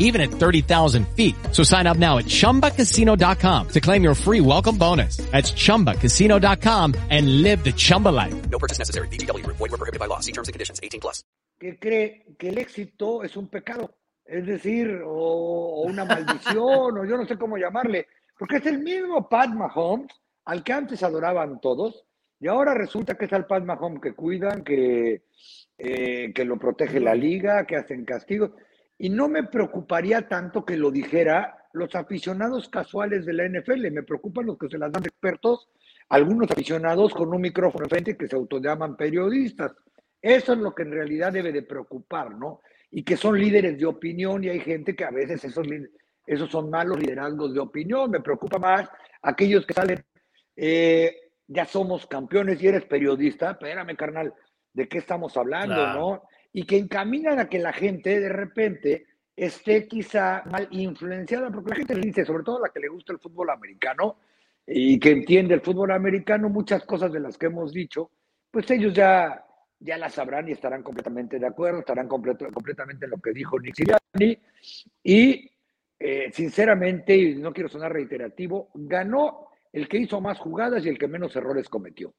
even at 30,000 feet. So sign up now at chumbacasino.com to claim your free welcome bonus. That's chumbacasino.com and live the Chumba life.
No purchase necessary. BGW. Void were prohibited by law. See terms and conditions. 18 plus.
que cree que el éxito es un pecado, es decir, o, o una maldición, o yo no sé cómo llamarle, porque es el mismo Pat Mahomes al que antes adoraban todos, y ahora resulta que es al Pat Mahomes que cuidan, que, eh, que lo protege la liga, que hacen castigos, y no me preocuparía tanto que lo dijera los aficionados casuales de la NFL, me preocupan los que se las dan de expertos, algunos aficionados con un micrófono enfrente que se autollaman periodistas. Eso es lo que en realidad debe de preocupar, ¿no? Y que son líderes de opinión y hay gente que a veces esos, esos son malos liderazgos de opinión. Me preocupa más aquellos que salen, eh, ya somos campeones y eres periodista, espérame carnal, ¿de qué estamos hablando,
Claro.
no? Y que encaminan a que la gente de repente esté quizá mal influenciada, porque la gente le dice, sobre todo la que le gusta el fútbol americano y que entiende el fútbol americano, muchas cosas de las que hemos dicho, pues ellos ya, ya las sabrán y estarán completamente de acuerdo, estarán completo- completamente en lo que dijo Nick Sirianni. Y eh, sinceramente, y no quiero sonar reiterativo, ganó el que hizo más jugadas y el que menos errores cometió.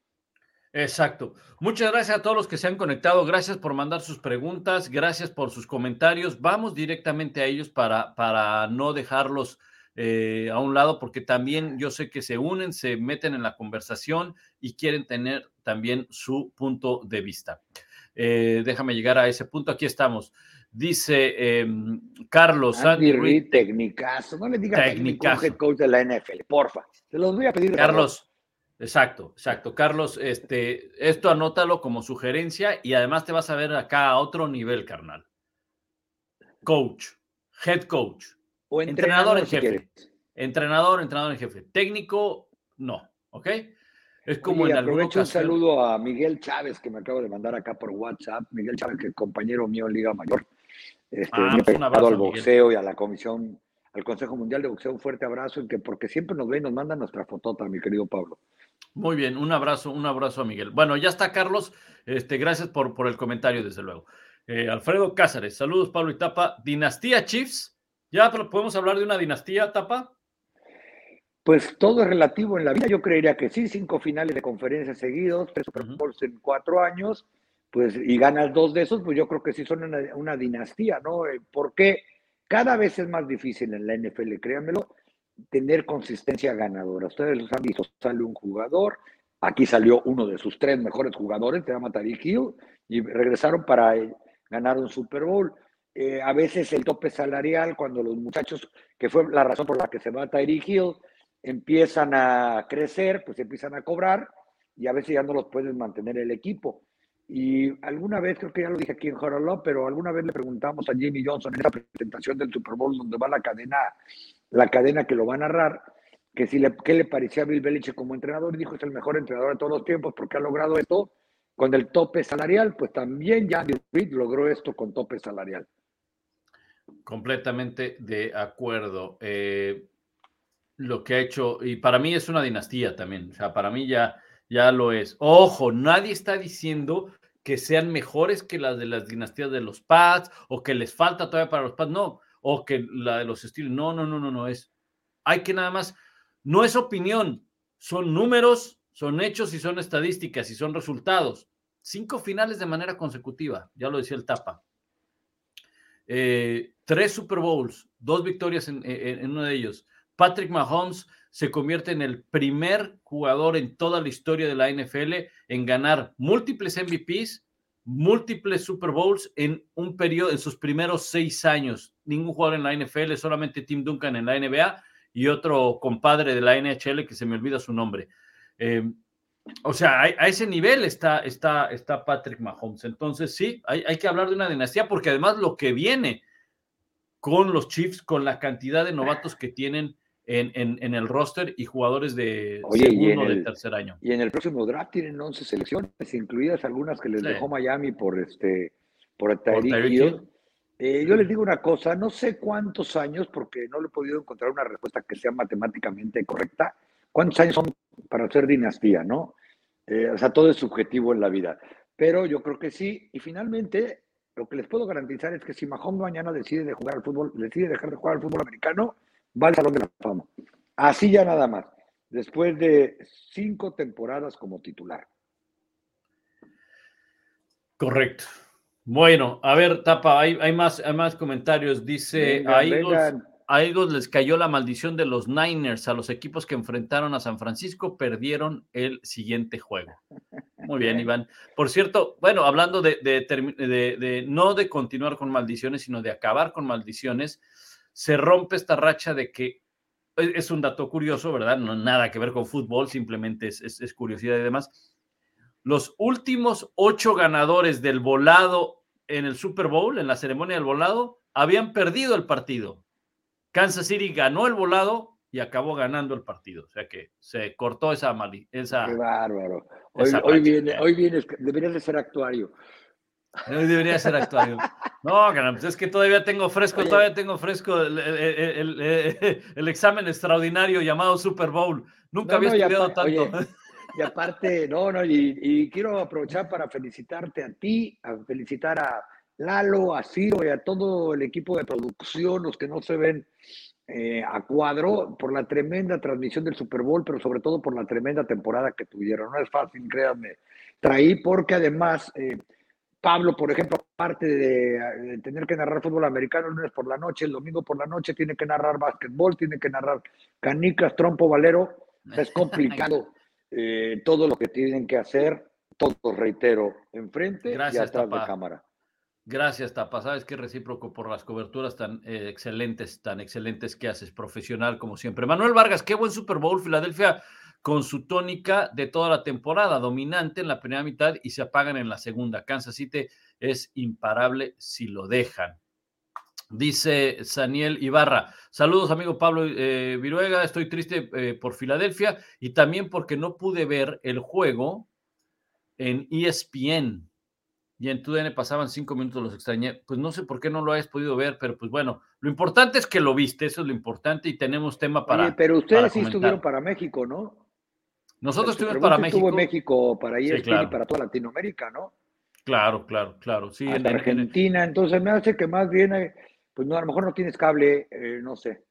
Exacto. Muchas gracias a todos los que se han conectado. Gracias por mandar sus preguntas. Gracias por sus comentarios. Vamos directamente a ellos para, para no dejarlos eh, a un lado, porque también yo sé que se unen, se meten en la conversación y quieren tener también su punto de vista. Eh, déjame llegar a ese punto. Aquí estamos. Dice eh, Carlos
Andy
Andy. Reid,
tecnicazo. No le diga técnico coach de la NFL, porfa. Se los voy a pedir.
Carlos, exacto, exacto. Carlos, este, esto anótalo como sugerencia y además te vas a ver acá a otro nivel, carnal. Coach, head coach.
O
entrenador en
si
jefe.
quieres.
entrenador, entrenador en jefe. Técnico, no, ¿ok? Es como
Oye,
en
aprovecho un saludo a Miguel Chávez, que me acaba de mandar acá por WhatsApp. Miguel Chávez, que es compañero mío en Liga Mayor. Este,
Ah,
me
pues un abrazo,
al
Miguel.
boxeo y a la comisión, al Consejo Mundial de Boxeo, un fuerte abrazo, y que porque siempre nos ve y nos manda nuestra fotota, mi querido Pablo.
Muy bien, un abrazo, un abrazo a Miguel. Bueno, ya está Carlos. Este, gracias por, por el comentario, desde luego. Eh, Alfredo Cázares, saludos, Pablo y Tapa. Dinastía Chiefs. ¿Ya podemos hablar de una dinastía, Tapa?
Pues todo es relativo en la vida. Yo creería que sí, cinco finales de conferencia seguidos, tres Super. Bowls en cuatro años, pues y ganas dos de esos, pues yo creo que sí son una, una dinastía, ¿no? Eh, Porque cada vez es más difícil en la NFL, créanmelo, tener consistencia ganadora. Ustedes los han visto, sale un jugador, aquí salió uno de sus tres mejores jugadores, se llama Tariq Hill, y regresaron para eh, ganar un Super Bowl. Eh, a veces el tope salarial, cuando los muchachos, que fue la razón por la que se va Tyreek Hill, empiezan a crecer, pues empiezan a cobrar y a veces ya no los pueden mantener el equipo. Y alguna vez, creo que ya lo dije aquí en Horror pero alguna vez le preguntamos a Jimmy Johnson en esa presentación del Super Bowl donde va la cadena, la cadena que lo va a narrar, que si le, qué le parecía a Bill Belichick como entrenador, y dijo es el mejor entrenador de todos los tiempos porque ha logrado esto con el tope salarial, pues también ya Andy Reid logró esto con tope salarial.
Completamente de acuerdo. Eh, lo que ha hecho, y para mí es una dinastía también, o sea, para mí ya, ya lo es. Ojo, nadie está diciendo que sean mejores que las de las dinastías de los Pats o que les falta todavía para los Pats, no, o que la de los Steelers, no, no, no, no, no, es, hay que nada más, no es opinión, son números, son hechos y son estadísticas y son resultados. Cinco finales de manera consecutiva, ya lo decía el Tapa. Eh, tres Super Bowls, dos victorias en, en uno de ellos. Patrick Mahomes se convierte en el primer jugador en toda la historia de la NFL en ganar múltiples MVPs, múltiples Super Bowls en un periodo, en sus primeros seis años. Ningún jugador en la NFL, solamente Tim Duncan en la NBA, y otro compadre de la NHL que se me olvida su nombre. Eh, o sea, a, a, ese nivel está, está, está Patrick Mahomes. Entonces, sí, hay, hay, que hablar de una dinastía porque además lo que viene con los Chiefs, con la cantidad de novatos que tienen en, en, en el roster y jugadores de
Oye,
segundo de
el,
tercer año.
Y en el próximo draft tienen 11 selecciones, incluidas algunas que les sí. dejó Miami por este por Tyreek. Eh, yo les digo una cosa, no sé cuántos años, porque no le he podido encontrar una respuesta que sea matemáticamente correcta, cuántos años son para ser dinastía, ¿no? Eh, o sea, todo es subjetivo en la vida. Pero yo creo que sí. Y finalmente, lo que les puedo garantizar es que si Mahomes mañana decide de jugar al fútbol, decide dejar de jugar al fútbol americano, va al Salón de la Fama. Así ya nada más. Después de cinco temporadas como titular.
Correcto. Bueno, a ver, Tapa, hay, hay, más, hay más comentarios. Dice, a, Eagles,
vengan.
a Eagles les cayó la maldición de los Niners. A los equipos que enfrentaron a San Francisco perdieron el siguiente juego. Muy bien, Iván. Por cierto, bueno, hablando de, de, de, de, no de continuar con maldiciones, sino de acabar con maldiciones, se rompe esta racha de que es un dato curioso, ¿verdad? No nada que ver con fútbol, simplemente es, es, es curiosidad y demás los últimos ocho ganadores del volado en el Super Bowl, en la ceremonia del volado, habían perdido el partido. Kansas City ganó el volado y acabó ganando el partido. O sea que se cortó esa mali esa
Qué bárbaro. Hoy, hoy, viene, hoy vienes, deberías de ser actuario.
Debería ser actuario. No, pues es que todavía tengo fresco, oye, todavía tengo fresco el, el, el, el, examen extraordinario llamado Super Bowl. Nunca no, había no, estudiado tanto.
Oye, y aparte, no, no, y, y, quiero aprovechar para felicitarte a ti, a felicitar a Lalo, a Ciro y a todo el equipo de producción, los que no se ven eh, a cuadro, por la tremenda transmisión del Super Bowl, pero sobre todo por la tremenda temporada que tuvieron. No es fácil, créanme. Traí porque además, eh, Pablo, por ejemplo, aparte de, de, tener que narrar fútbol americano el lunes por la noche, el domingo por la noche, tiene que narrar básquetbol, tiene que narrar canicas, trompo, valero. O sea, es complicado. Eh, todo lo que tienen que hacer, todo reitero, enfrente
Gracias,
y atrás
Tapa.
de cámara.
Gracias, Tapa. Sabes que recíproco por las coberturas tan eh, excelentes, tan excelentes que haces, profesional como siempre. Manuel Vargas, qué buen Super Bowl, Filadelfia con su tónica de toda la temporada, dominante en la primera mitad y se apagan en la segunda. Kansas City es imparable si lo dejan. Dice Saniel Ibarra, saludos amigo Pablo eh, Viruega, estoy triste eh, por Filadelfia y también porque no pude ver el juego en ESPN y en TUDN pasaban cinco minutos, los extrañé, pues no sé por qué no lo hayas podido ver, pero pues bueno, lo importante es que lo viste, eso es lo importante y tenemos tema para
Oye, pero ustedes
para
sí estuvieron para México, ¿no?
Nosotros estuvimos para México.
Estuvo México para ESPN
sí, claro.
y para toda Latinoamérica, ¿no?
Claro, claro, claro, sí.
En, Argentina, en... entonces me hace que más bien... Pues no, a lo mejor no tienes cable, eh, no sé.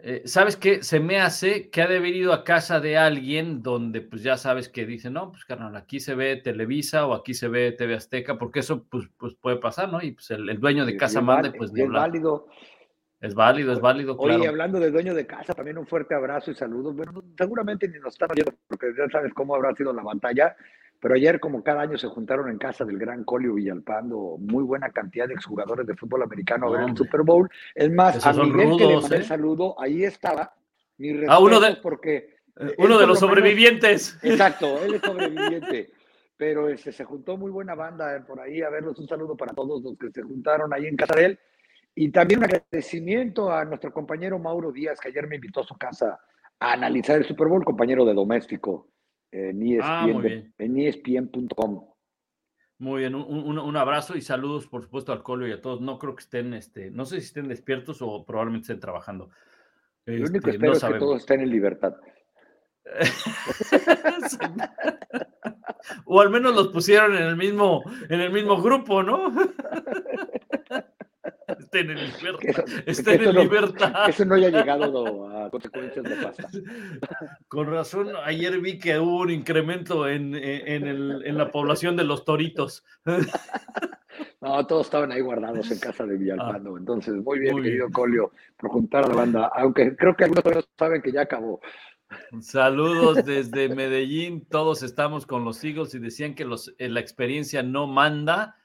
Eh, ¿Sabes qué? Se me hace que ha de haber ido a casa de alguien donde pues ya sabes que dice, no, pues carnal, aquí se ve Televisa o aquí se ve TV Azteca, porque eso pues, pues puede pasar, ¿no? Y pues el, el dueño de casa manda, pues
es válido.
Es válido, es válido,
Oye,
claro.
hablando de dueño de casa, también un fuerte abrazo y saludos. Bueno, seguramente ni nos están oyendo porque ya sabes cómo habrá sido la batalla, pero ayer, como cada año, se juntaron en casa del gran Colio Villalpando muy buena cantidad de exjugadores de fútbol americano a ver el Super Bowl. Es más,
Esos
a Miguel que le mandé
¿eh?
el saludo, ahí estaba. Mi
Ah, uno de-
porque
Eh, Uno de los sobrevivientes.
Exacto, él es sobreviviente. Pero este, se juntó muy buena banda eh, por ahí a verlos. Un saludo para todos los que se juntaron ahí en casa de él. Y también un agradecimiento a nuestro compañero Mauro Díaz, que ayer me invitó a su casa a analizar el Super Bowl, compañero de doméstico en E
Ah, muy bien.
en E ESPN.com.
Un, un- un abrazo y saludos, por supuesto, al Colio y a todos. No creo que estén, este, no sé si estén despiertos o probablemente estén trabajando.
Lo único
Este,
que espero
no
es que todos estén en libertad.
o al menos los pusieron en el mismo, en el mismo grupo, ¿no? Estén en libertad.
Que eso,
Estén
que eso
en
no-
libertad.
que eso no haya llegado a consecuencias de pasta.
Con razón, ayer vi que hubo un incremento en, en- en el- en la población de los toritos.
No, todos estaban ahí guardados en casa de Villalpando. Entonces, muy bien,
Ah. Muy
querido
bien.
Colio, por juntar a la banda. Aunque creo que algunos todavía saben que ya acabó.
Saludos desde Medellín. Todos estamos con los Eagles y decían que los, eh, la experiencia no manda.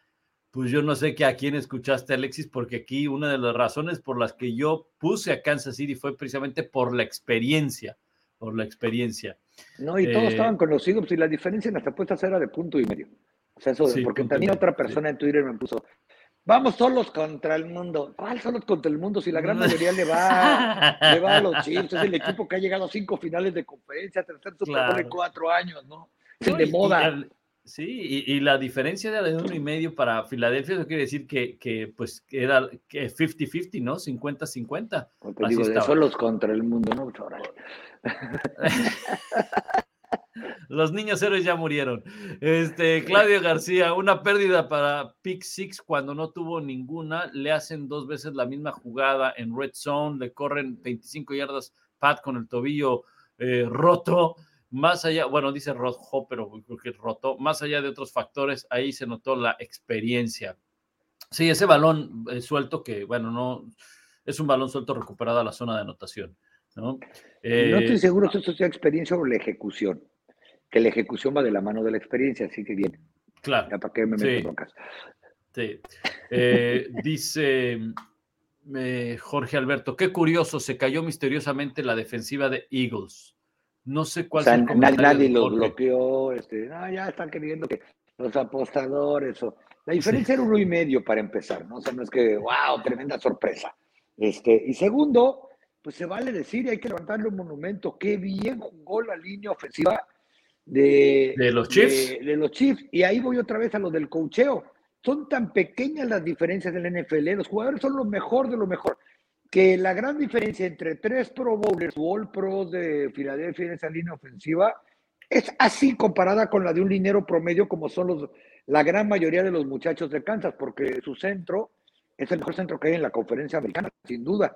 Pues yo no sé que a quién escuchaste, Alexis, porque aquí una de las razones por las que yo puse a Kansas City fue precisamente por la experiencia, por la experiencia.
No, y todos
Eh,
estaban conocidos y la diferencia en las apuestas era de punto y medio. O sea, eso,
Sí,
porque también otra persona en Twitter me puso, vamos solos contra el mundo. ¿Cuál solos contra el mundo? Si la gran mayoría le va, le va a los Chiefs, es el equipo que ha llegado a cinco finales de conferencia, tercer Super
Claro.
cuatro años, ¿no? Es el de moda.
Sí, y, y la diferencia de uno y medio para Filadelfia, eso quiere decir que, que, pues era que 50-50, ¿no? 50-50.
Como te
Así
digo, de solos contra el mundo, ¿no? Pues.
Los niños héroes ya murieron. Este, Claudio García, una pérdida para Pick Six cuando no tuvo ninguna. Le hacen dos veces la misma jugada en Red Zone, le corren 25 yardas Pat con el tobillo eh, roto. Más allá, bueno, dice rojo, pero creo que roto. Más allá de otros factores, ahí se notó la experiencia. Sí, ese balón eh, suelto que, bueno, no es un balón suelto recuperado a la zona de anotación. ¿no?
Y no
Eh,
estoy seguro si esto sea experiencia o la ejecución. Que la ejecución va de la mano de la experiencia, así que bien.
claro.
Ya para qué me meto
Sí.
broncas.
Sí. Eh, dice eh, Jorge Alberto, qué curioso, se cayó misteriosamente la defensiva de Eagles. No sé
O
cuál
sea,
es el
nadie, nadie
Jorge.
bloqueó, este, no, ya están queriendo que los apostadores o la diferencia era uno y medio para empezar, ¿no? O sea, no es que, wow, tremenda sorpresa. Este, y segundo, pues se vale decir, y hay que levantarle un monumento, qué bien jugó la línea ofensiva de,
¿De los Chiefs?
De, de los Chiefs. Y ahí voy otra vez a lo del cocheo. Son tan pequeñas las diferencias del NFL, los jugadores son lo mejor de lo mejor que la gran diferencia entre tres Pro Bowlers o All Pros de Filadelfia en esa línea ofensiva es así comparada con la de un linero promedio como son los, la gran mayoría de los muchachos de Kansas, porque su centro es el mejor centro que hay en la conferencia americana, sin duda.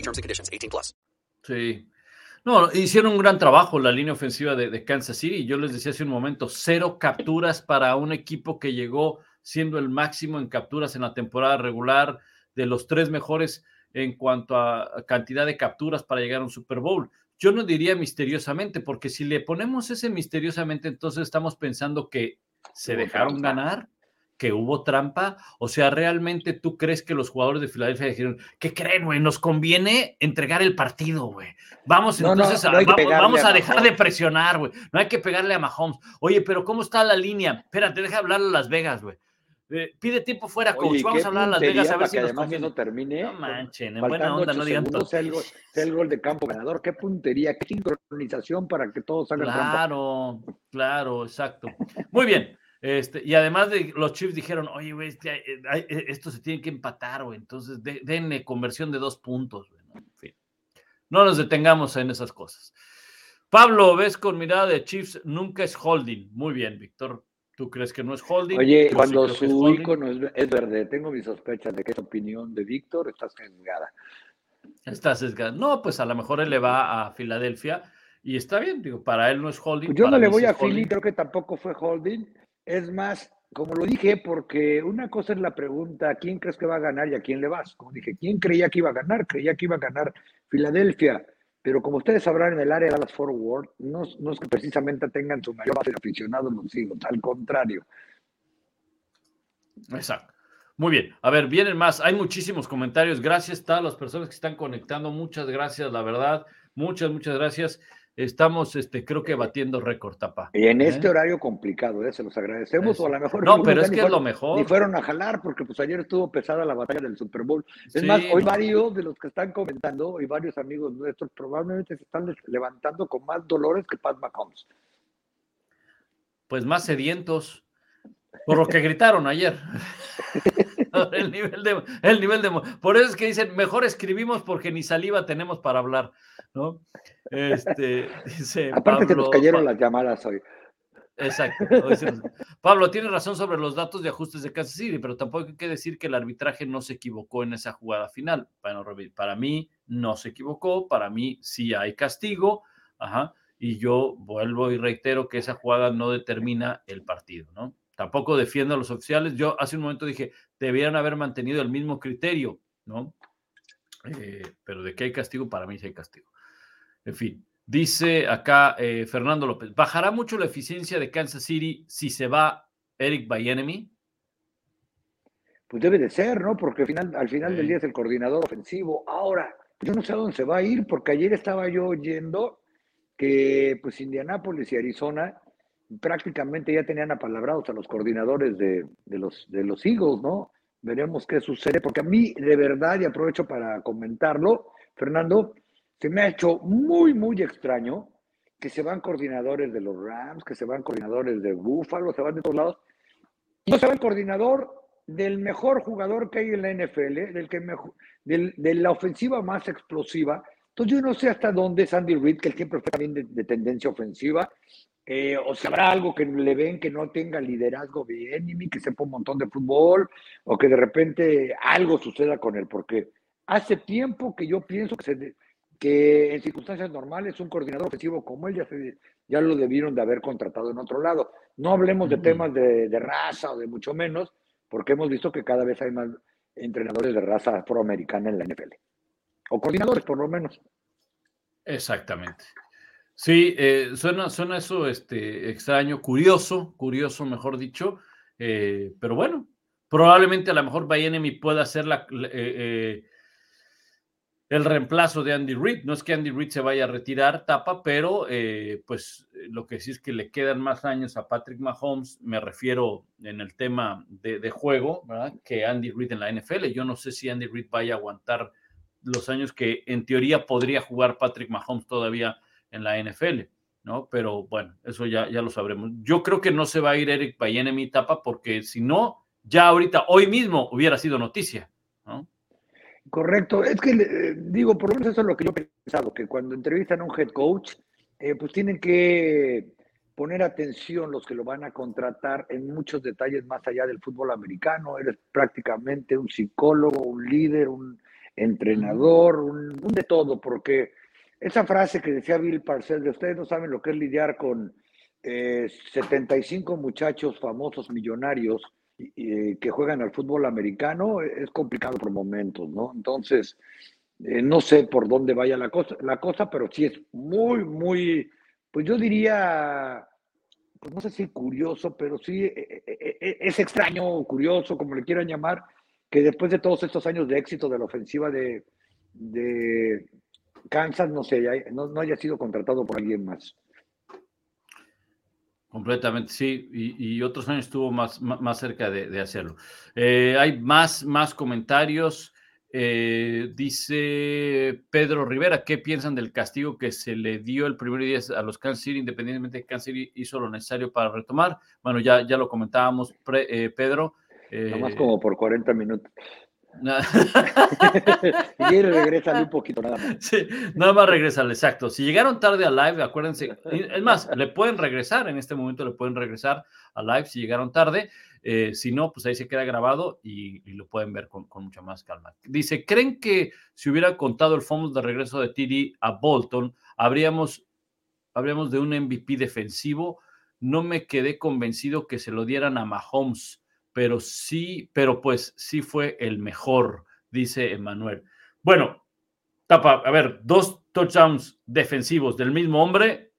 terms and conditions. 18 plus.
Sí. No, hicieron un gran trabajo la línea ofensiva de, de Kansas City. Yo les decía hace un momento, cero capturas para un equipo que llegó siendo el máximo en capturas en la temporada regular, de los tres mejores en cuanto a cantidad de capturas para llegar a un Super Bowl. Yo no diría misteriosamente, porque si le ponemos ese misteriosamente, entonces estamos pensando que se dejaron ganar, que hubo trampa. O sea, ¿realmente tú crees que los jugadores de Filadelfia dijeron, ¿qué creen, güey? Nos conviene entregar el partido, güey. Vamos
No,
entonces, a-
no
vamos, a,
a
dejar de presionar, güey. No hay que pegarle a Mahomes. Oye, pero ¿cómo está la línea? Espérate, deja hablar a Las Vegas, güey. Eh, pide tiempo fuera, coach.
Oye,
Vamos a hablar a Las Vegas a ver si nos
además
conviene.
eso termine.
No manchen, en buena onda, no digan todo.
el, gol, el gol de campo ganador. Qué puntería, qué sincronización para que todos trampa.
Claro, claro, exacto. Muy bien. Este, y además de los Chiefs dijeron, oye, güey, eh, eh, esto se tiene que empatar, güey. Entonces, de- denle conversión de dos puntos, güey. ¿no? En fin. No nos detengamos en esas cosas. Pablo, ves con mirada de Chiefs, nunca es holding. Muy bien, Víctor. ¿Tú crees que no es holding?
Oye,
Yo sí
cuando
es
su
holding.
ícono es, es verde, tengo mis sospechas de que esa opinión de Víctor está sesgada.
Está sesgado. No, pues a lo mejor él le va a Filadelfia y está bien, digo, para él no es holding.
Pues yo no le voy
sí
a
es.
Philly, creo que tampoco fue holding. Es más, como lo dije, porque una cosa es la pregunta, ¿a quién crees que va a ganar y a quién le vas? Como dije, ¿quién creía que iba a ganar? Creía que iba a ganar Filadelfia. Pero como ustedes sabrán, en el área de Dallas Fort Worth, no, no es que precisamente tengan su mayor base de aficionados los Eagles, al contrario.
Exacto. Muy bien. A ver, vienen más. Hay muchísimos comentarios. Gracias a todas las personas que están conectando. Muchas gracias, la verdad. Muchas, muchas gracias. Estamos, este, creo que batiendo récord, tapa.
Y en
¿eh?
este horario complicado, ¿eh? se los agradecemos,
Eso.
o a lo mejor
No, pero es que es lo
fueron-
mejor.
Ni fueron a jalar, porque pues ayer estuvo pesada la batalla del Super Bowl. Es
Sí,
más, hoy varios de los que están comentando, y varios amigos nuestros, probablemente se están levantando con más dolores que Pat Mahomes.
Pues más sedientos, por lo que gritaron ayer. el nivel de, el nivel de, por eso es que dicen, mejor escribimos porque ni saliva tenemos para hablar, ¿no? Este, dice
Aparte se nos
Pablo-
cayeron las llamadas hoy.
Exacto. nos- Pablo, tiene razón sobre los datos de ajustes de Kansas City, pero tampoco hay que decir que el arbitraje no se equivocó en esa jugada final. Bueno, para mí no se equivocó, para mí sí hay castigo, ajá, y yo vuelvo y reitero que esa jugada no determina el partido, ¿no? Tampoco defiendo a los oficiales. Yo hace un momento dije, debieran haber mantenido el mismo criterio, ¿no? Eh, pero de que hay castigo, para mí sí hay castigo. En fin, dice acá eh, Fernando López, ¿bajará mucho la eficiencia de Kansas City si se va Eric Bienemy?
Pues debe de ser, ¿no? Porque al final, al final del día es el coordinador ofensivo. Ahora, yo no sé a dónde se va a ir, porque ayer estaba yo oyendo que pues Indianápolis y Arizona prácticamente ya tenían apalabrados a los coordinadores de, de los, de los Eagles, ¿no? Veremos qué sucede, porque a mí, de verdad, y aprovecho para comentarlo, Fernando, se me ha hecho muy, muy extraño que se van coordinadores de los Rams, que se van coordinadores de Buffalo, se van de todos lados, y no se va el coordinador del mejor jugador que hay en la NFL, del que mejor, del- de la ofensiva más explosiva. Entonces yo no sé hasta dónde es Andy Reid, que él siempre fue también de, de tendencia ofensiva, eh, o si habrá algo que le ven que no tenga liderazgo bien, y que sepa un montón de fútbol, o que de repente algo suceda con él, porque hace tiempo que yo pienso que, se que en circunstancias normales un coordinador ofensivo como él ya, se- ya lo debieron de haber contratado en otro lado. No hablemos de temas de, de raza o de mucho menos, porque hemos visto que cada vez hay más entrenadores de raza afroamericana en la NFL. O coordinadores, por lo menos.
Exactamente. Sí, eh, suena, suena eso este, extraño, curioso, curioso, mejor dicho, eh, pero bueno, probablemente a lo mejor Bienemy pueda ser la, eh, eh, el reemplazo de Andy Reid. No es que Andy Reid se vaya a retirar, tapa, pero pues lo que sí es que le quedan más años a Patrick Mahomes, me refiero en el tema de, de juego, ¿verdad? Que Andy Reid en la NFL. Yo no sé si Andy Reid vaya a aguantar los años que en teoría podría jugar Patrick Mahomes todavía en la NFL, ¿no? Pero bueno, eso ya, ya lo sabremos. Yo creo que no se va a ir Eric Bienemy tapa porque si no, ya ahorita, hoy mismo hubiera sido noticia, ¿no?
Correcto. Es que, eh, digo, por lo menos eso es lo que yo he pensado, que cuando entrevistan a un head coach, eh, pues tienen que poner atención los que lo van a contratar en muchos detalles más allá del fútbol americano. Eres prácticamente un psicólogo, un líder, un entrenador, un de todo, porque esa frase que decía Bill Parcells, de ustedes no saben lo que es lidiar con eh, 75 muchachos famosos millonarios eh, que juegan al fútbol americano, es complicado por momentos, ¿no? Entonces, eh, no sé por dónde vaya la cosa, la cosa, pero sí es muy, muy, pues yo diría, pues no sé si curioso, pero sí eh, es extraño, curioso, como le quieran llamar, que después de todos estos años de éxito de la ofensiva de Kansas, no sé, haya- no, no haya sido contratado por alguien más.
Completamente, sí, y, y otros años estuvo más, más, más cerca de, de hacerlo. Eh, hay más, más comentarios. Eh, dice Pedro Rivera, ¿qué piensan del castigo que se le dio el primer día a los Kansas City, independientemente de que Kansas City hizo lo necesario para retomar? Bueno, ya, ya lo comentábamos, pre- eh, Pedro. eh,
Nomás como por 40 minutos. Quieres, regrésale un poquito nada más.
Sí, nada más regresar, exacto. Si llegaron tarde a live, acuérdense, es más, le pueden regresar, en este momento le pueden regresar a live si llegaron tarde. Eh, si no, pues ahí se queda grabado y, y lo pueden ver con, con, mucha más calma. Dice, ¿creen que si hubiera contado el fumble de regreso de TD a Bolton, habríamos, habríamos de un MVP defensivo? No me quedé convencido que se lo dieran a Mahomes, pero sí, pero pues sí fue el mejor, dice Emanuel. Bueno, tapa, a ver, dos touchdowns defensivos del mismo hombre,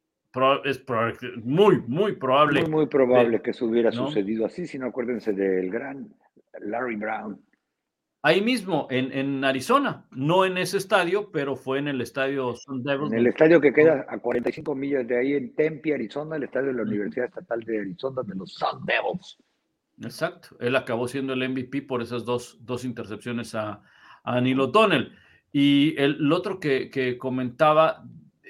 es muy, muy probable.
Muy, muy probable
de,
que eso hubiera
¿no?
sucedido así, si no acuérdense del gran Larry Brown.
ahí mismo, en, en Arizona, no en ese estadio, pero fue en el estadio Sun Devils.
En el estadio que queda a 45 millas de ahí en Tempe, Arizona, el estadio de la Universidad Estatal de Arizona de los Sun Devils.
Exacto, él acabó siendo el MVP por esas dos, dos intercepciones a, a Neil O'Donnell. Y el, otro que, que comentaba,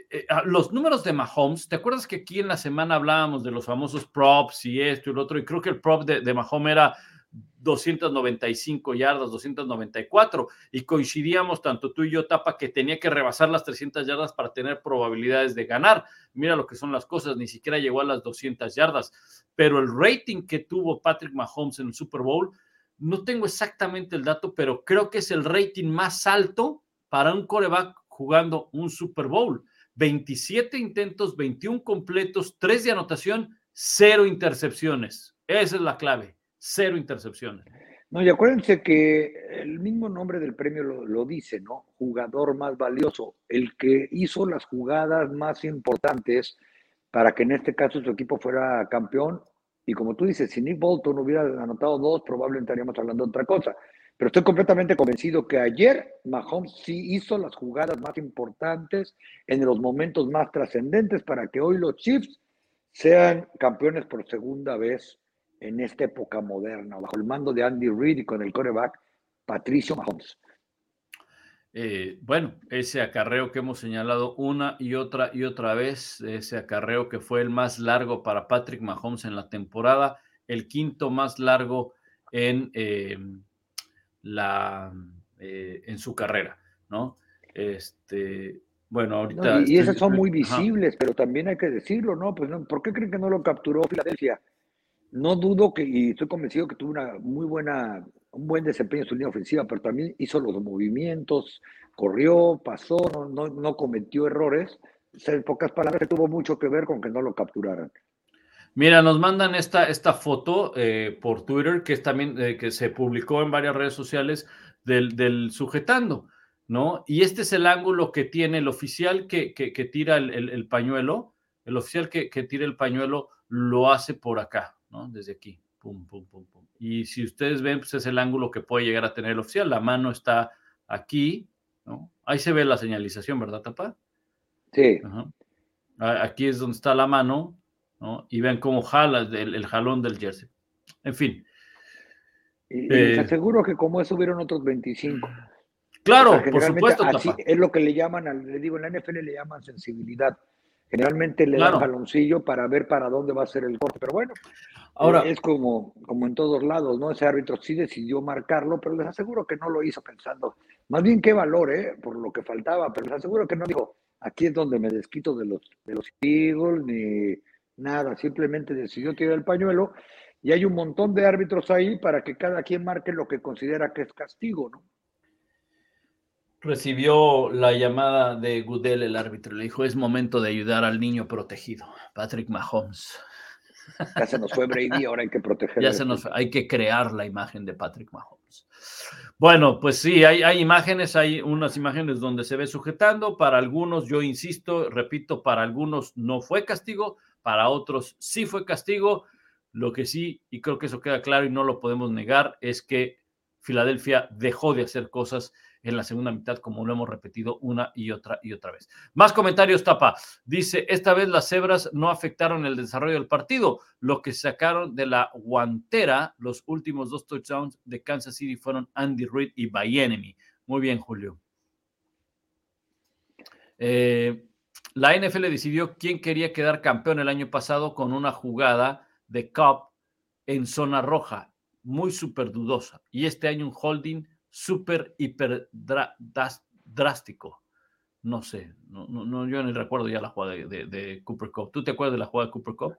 eh, ah, los números de Mahomes, ¿te acuerdas que aquí en la semana hablábamos de los famosos props y esto y lo otro? Y creo que el prop de Mahomes era 295 yardas, 294, y coincidíamos tanto tú y yo, Tapa, que tenía que rebasar las 300 yardas para tener probabilidades de ganar. Mira lo que son las cosas, ni siquiera llegó a las 200 yardas, pero el rating que tuvo Patrick Mahomes en el Super Bowl, no tengo exactamente el dato, pero creo que es el rating más alto para un coreback jugando un Super Bowl. 27 intentos, 21 completos, 3 de anotación, 0 intercepciones. Esa es la clave cero intercepciones.
No, y acuérdense que el mismo nombre del premio lo, dice, ¿no? Jugador más valioso, el que hizo las jugadas más importantes para que en este caso su equipo fuera campeón. Y como tú dices, si Nick Bolton hubiera anotado dos, probablemente estaríamos hablando de otra cosa. Pero estoy completamente convencido que ayer Mahomes sí hizo las jugadas más importantes en los momentos más trascendentes para que hoy los Chiefs sean campeones por segunda vez en esta época moderna, bajo el mando de Andy Reid y con el coreback Patricio Mahomes.
Eh, bueno, ese acarreo que hemos señalado una y otra y otra vez, ese acarreo que fue el más largo para Patrick Mahomes en la temporada, el quinto más largo en eh, la eh, en su carrera, ¿no? Este, bueno, ahorita.
No, y, y esas son muy visibles, Ajá. pero también hay que decirlo, ¿no? Pues, ¿por qué creen que no lo capturó Filadelfia? No dudo que, y estoy convencido que tuvo una muy buena, un buen desempeño en su línea ofensiva, pero también hizo los movimientos, corrió, pasó, no, no, cometió errores. En pocas palabras, tuvo mucho que ver con que no lo capturaran.
Mira, nos mandan esta, esta foto eh, por Twitter, que también eh, que se publicó en varias redes sociales del, sujetando, ¿no? Y este es el ángulo que tiene el oficial que, que, que tira el, el, el, pañuelo, el oficial que, que tira el pañuelo lo hace por acá, ¿no? Desde aquí, pum, pum, pum, pum. Y si ustedes ven, pues es el ángulo que puede llegar a tener el oficial. La mano está aquí, ¿no? Ahí se ve la señalización, ¿verdad, Tapa?
Sí.
Ajá. Aquí es donde está la mano, ¿no? Y ven cómo jala el, el jalón del jersey. En fin.
Y, eh, aseguro que como eso hubieron otros 25.
Claro, o sea, por supuesto.
Así es lo que le llaman, le digo, en la NFL le llaman sensibilidad. Generalmente le claro. dan jaloncillo para ver para dónde va a ser el corte, pero bueno, ahora es como, como en todos lados, ¿no? Ese árbitro sí decidió marcarlo, pero les aseguro que no lo hizo pensando, más bien qué valor, ¿eh? Por lo que faltaba, pero les aseguro que no dijo, aquí es donde me desquito de los, de los Eagles, ni nada, simplemente decidió tirar el pañuelo y hay un montón de árbitros ahí para que cada quien marque lo que considera que es castigo, ¿no?
recibió la llamada de Goodell, el árbitro. Le dijo, es momento de ayudar al niño protegido, Patrick Mahomes.
Ya se nos fue Brady, ahora hay que proteger.
Ya se nos fue. hay que crear la imagen de Patrick Mahomes. Bueno, pues sí, hay, hay, imágenes, hay unas imágenes donde se ve sujetando. Para algunos, yo insisto, repito, para algunos no fue castigo, para otros sí fue castigo. Lo que sí, y creo que eso queda claro y no lo podemos negar, es que Filadelfia dejó de hacer cosas en la segunda mitad, como lo hemos repetido una y otra y otra vez. Más comentarios, Tapa. Dice, esta vez las cebras no afectaron el desarrollo del partido. Lo que sacaron de la guantera, los últimos dos touchdowns de Kansas City fueron Andy Reid y Enemy. Muy bien, Julio. Eh, la NFL decidió quién quería quedar campeón el año pasado con una jugada de Cup en zona roja, muy súper dudosa. Y este año un holding súper, hiper drástico. No sé, no, no, yo ni recuerdo ya la jugada de, de, de Cooper Cup. ¿Tú te acuerdas de la jugada de Cooper Cup?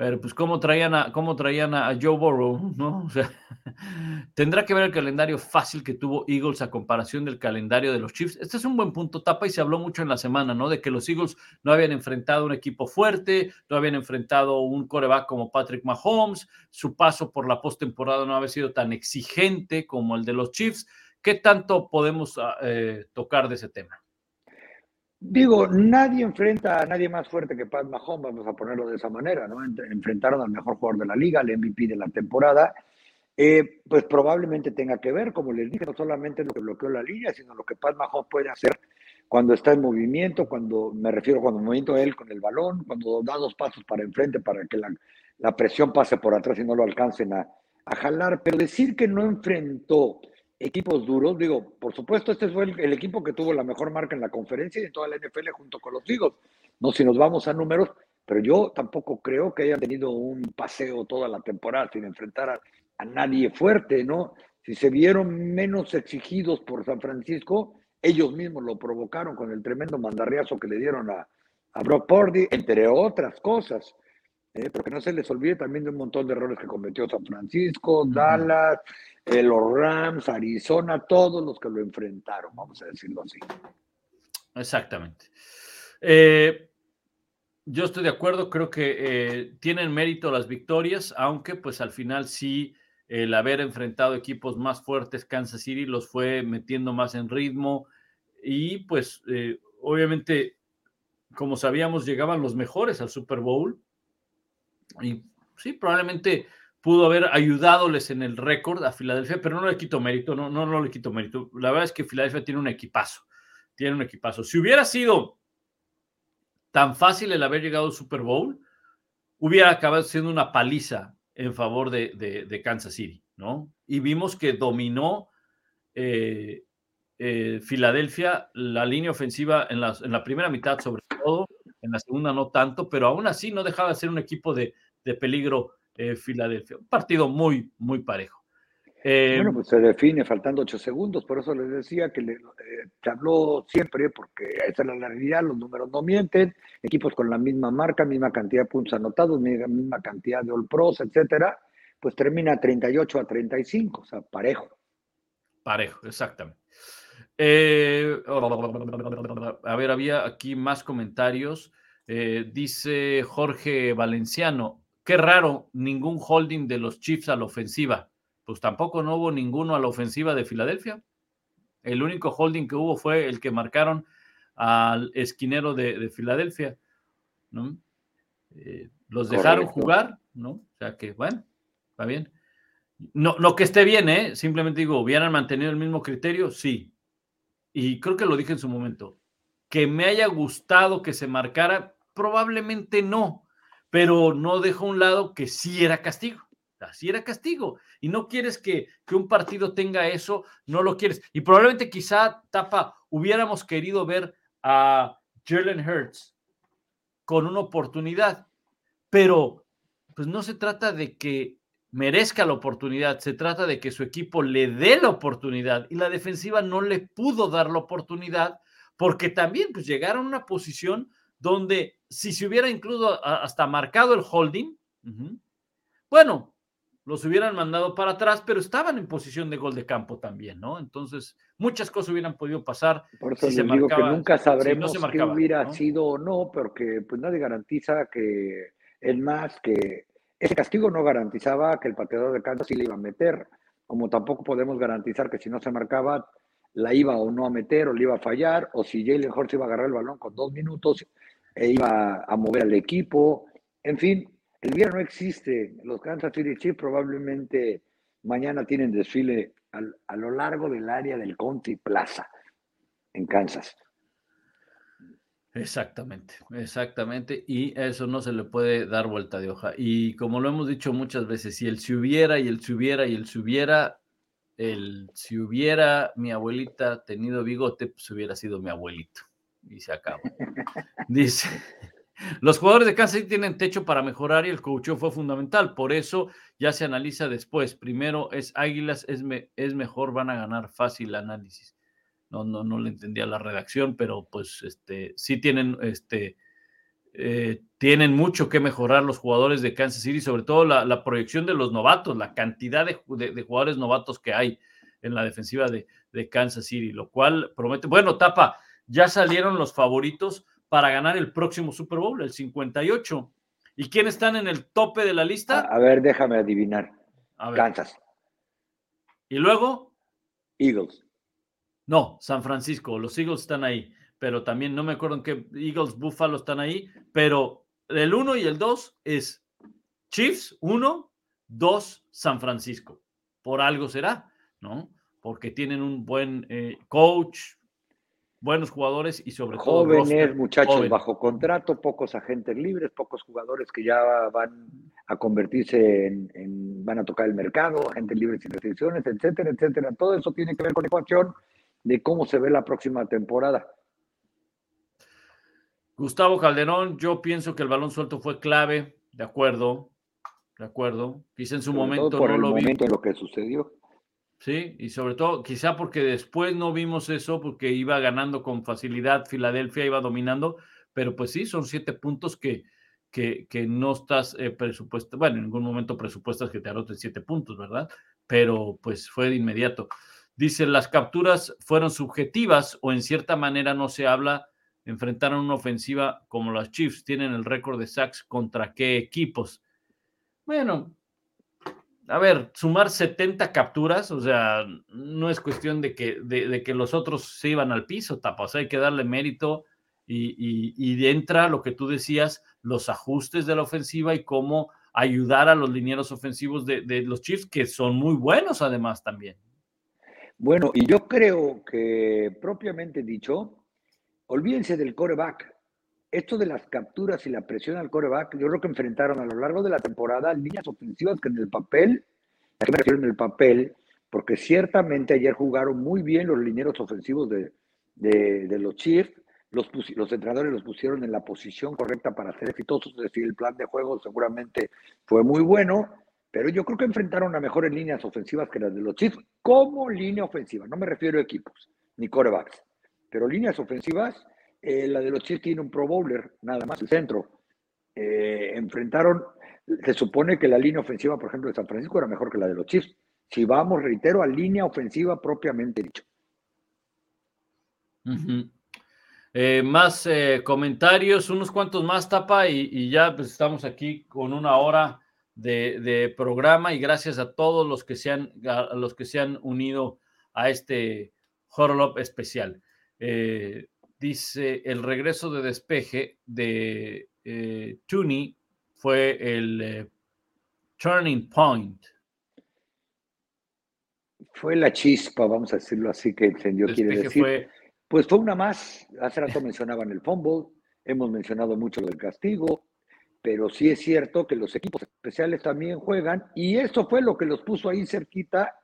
Pero pues cómo traían a, cómo traían a Joe Burrow, ¿no? O sea, tendrá que ver el calendario fácil que tuvo Eagles a comparación del calendario de los Chiefs. Este es un buen punto, tapa, y se habló mucho en la semana, ¿no? De que los Eagles no habían enfrentado un equipo fuerte, no habían enfrentado un coreback como Patrick Mahomes, su paso por la postemporada no había sido tan exigente como el de los Chiefs. ¿Qué tanto podemos eh, tocar de ese tema?
Digo, nadie enfrenta a nadie más fuerte que Pat Mahomes, vamos a ponerlo de esa manera, ¿no? Enfrentaron al mejor jugador de la liga, al MVP de la temporada. Eh, pues probablemente tenga que ver, como les dije, no solamente lo que bloqueó la línea, sino lo que Pat Mahomes puede hacer cuando está en movimiento, cuando me refiero cuando movimiento él con el balón, cuando da dos pasos para enfrente para que la, presión pase por atrás y no lo alcancen a jalar. Pero decir que no enfrentó equipos duros. Digo, por supuesto, este fue el, equipo que tuvo la mejor marca en la conferencia y en toda la NFL junto con los Eagles. No si nos vamos a números, pero yo tampoco creo que hayan tenido un paseo toda la temporada sin enfrentar a, a nadie fuerte, ¿no? Si se vieron menos exigidos por San Francisco, ellos mismos lo provocaron con el tremendo mandarriazo que le dieron a, a Brock Purdy, entre otras cosas. Eh, porque no se les olvide también de un montón de errores que cometió San Francisco, Dallas, eh, los Rams, Arizona, todos los que lo enfrentaron, vamos a decirlo así.
Exactamente. Eh, yo estoy de acuerdo, creo que eh, tienen mérito las victorias, aunque pues al final sí el haber enfrentado equipos más fuertes, Kansas City los fue metiendo más en ritmo y pues obviamente, como sabíamos, llegaban los mejores al Super Bowl y sí, probablemente pudo haber ayudadoles en el récord a Filadelfia, pero no le quito mérito, no, no, no le quito mérito. La verdad es que Filadelfia tiene un equipazo, tiene un equipazo. Si hubiera sido tan fácil el haber llegado al Super Bowl, hubiera acabado siendo una paliza en favor de, Kansas City, ¿no? Y vimos que dominó eh, eh, Filadelfia la línea ofensiva en la, primera mitad, sobre todo, en la segunda no tanto, pero aún así no dejaba de ser un equipo de, de peligro eh, Filadelfia. Un partido muy, muy parejo.
Eh, bueno, pues se define faltando ocho segundos, por eso les decía que le, eh, te habló siempre, porque esa es la realidad, los números no mienten, equipos con la misma marca, misma cantidad de puntos anotados, misma cantidad de All Pros, etcétera, pues termina 38 a 35, o sea, parejo.
Parejo, exactamente. Eh, a ver, había aquí más comentarios. Eh, dice Jorge Valenciano, qué raro, ningún holding de los Chiefs a la ofensiva pues tampoco no hubo ninguno a la ofensiva de Filadelfia. El único holding que hubo fue el que marcaron al esquinero de, de Filadelfia, ¿no? Eh, los dejaron Correcto. jugar, ¿no? O sea que, bueno, está bien. No, no que esté bien, ¿eh? Simplemente digo, ¿hubieran mantenido el mismo criterio? Sí. Y creo que lo dije en su momento. Que me haya gustado que se marcara, probablemente no, pero no dejo a un lado que sí era castigo. Así era castigo. Y no quieres que, que, un partido tenga eso, no lo quieres. Y probablemente quizá, Tapa, hubiéramos querido ver a Jalen Hurts con una oportunidad, pero pues no se trata de que merezca la oportunidad, se trata de que su equipo le dé la oportunidad y la defensiva no le pudo dar la oportunidad porque también pues llegaron a una posición donde si se hubiera incluso hasta marcado el holding, bueno, los hubieran mandado para atrás, pero estaban en posición de gol de campo también, ¿no? Entonces, muchas cosas hubieran podido pasar.
Por eso si se digo marcaba, que nunca sabremos si no marcaba, qué hubiera ¿no? sido o no, porque pues nadie garantiza que, es más, que ese castigo no garantizaba que el pateador de Kansas sí le iba a meter, como tampoco podemos garantizar que si no se marcaba, la iba o no a meter o le iba a fallar, o si Jalen Hurts iba a agarrar el balón con dos minutos e iba a mover al equipo, en fin, el día no existe. Los Kansas City Chiefs probablemente mañana tienen desfile a lo largo del área del Conti Plaza en Kansas.
Exactamente, exactamente. Y eso no se le puede dar vuelta de hoja. Y como lo hemos dicho muchas veces, si el si hubiera y el si hubiera y el si hubiera, el si hubiera mi abuelita tenido bigote, pues hubiera sido mi abuelito. Y se acabó. Dice, los jugadores de Kansas City tienen techo para mejorar y el coaching fue fundamental. Por eso ya se analiza después. Primero es Águilas, es, me- es mejor, van a ganar fácil análisis. No, no, no le entendía la redacción, pero pues este, sí tienen, este, eh, tienen mucho que mejorar los jugadores de Kansas City, sobre todo la, la proyección de los novatos, la cantidad de, ju- de- de jugadores novatos que hay en la defensiva de, de Kansas City, lo cual promete. Bueno, Tapa, ya salieron los favoritos para ganar el próximo Super Bowl, el 58. ¿Y quiénes están en el tope de la
A,
lista?
a ver, déjame adivinar.
A ver.
Kansas,
Y luego,
Eagles.
No, San Francisco, los Eagles están ahí, pero también no me acuerdo en qué Eagles, Buffalo están ahí, pero el 1 y el 2 es Chiefs, 1, 2, San Francisco. Por algo será, ¿no? Porque tienen un buen eh, coach, buenos jugadores y sobre todo
Jóvenes,
roster
muchachos
joven.
bajo contrato, pocos agentes libres, pocos jugadores que ya van a convertirse en, en- van a tocar el mercado, agentes libres sin restricciones, etcétera, etcétera. Todo eso tiene que ver con la ecuación de cómo se ve la próxima temporada.
Gustavo Calderón, yo pienso que el balón suelto fue clave, de acuerdo, de acuerdo. Quizá en su
Sobre
momento
por
no
el
lo
momento en lo que sucedió.
Sí, y sobre todo, quizá porque después no vimos eso, porque iba ganando con facilidad, Filadelfia iba dominando, pero pues sí, son siete puntos que, que, que no estás eh, presupuesto, bueno, en ningún momento presupuestas que te anoten siete puntos, ¿verdad? Pero pues fue de inmediato. Dice, las capturas fueron subjetivas o en cierta manera no se habla, enfrentaron una ofensiva como las Chiefs, tienen el récord de sacks contra qué equipos. Bueno, a ver, sumar 70 capturas, o sea, no es cuestión de que, de, que los otros se iban al piso, tapa, o sea, hay que darle mérito y, y, y entra lo que tú decías, los ajustes de la ofensiva y cómo ayudar a los linieros ofensivos de, de los Chiefs, que son muy buenos además también.
Bueno, y yo creo que propiamente dicho, olvídense del coreback. Esto de las capturas y la presión al coreback, yo creo que enfrentaron a lo largo de la temporada líneas ofensivas que en el papel, ¿a qué me refiero en el papel? Porque ciertamente ayer jugaron muy bien los linieros ofensivos de, de, los Chiefs, los, los entrenadores los pusieron en la posición correcta para ser exitosos, es decir, el plan de juego seguramente fue muy bueno, pero yo creo que enfrentaron a mejores líneas ofensivas que las de los Chiefs, como línea ofensiva, no me refiero a equipos, ni corebacks, pero líneas ofensivas, eh, la de los Chiefs tiene un Pro Bowler, nada más, el centro. Eh, enfrentaron, se supone que la línea ofensiva, por ejemplo, de San Francisco era mejor que la de los Chiefs. Si vamos, reitero, a línea ofensiva propiamente dicho.
Eh, más comentarios, unos cuantos más, Tapa, y, y ya pues, estamos aquí con una hora de, de programa y gracias a todos los que se han, a los que se han unido a este Up especial. Eh, dice, el regreso de despeje de eh, Tooney fue el eh, turning point.
Fue la chispa, vamos a decirlo así, que encendió, quiere decir.
fue
Pues fue una más. Hace rato mencionaban el fumble, hemos mencionado mucho lo del castigo, pero sí es cierto que los equipos especiales también juegan y eso fue lo que los puso ahí cerquita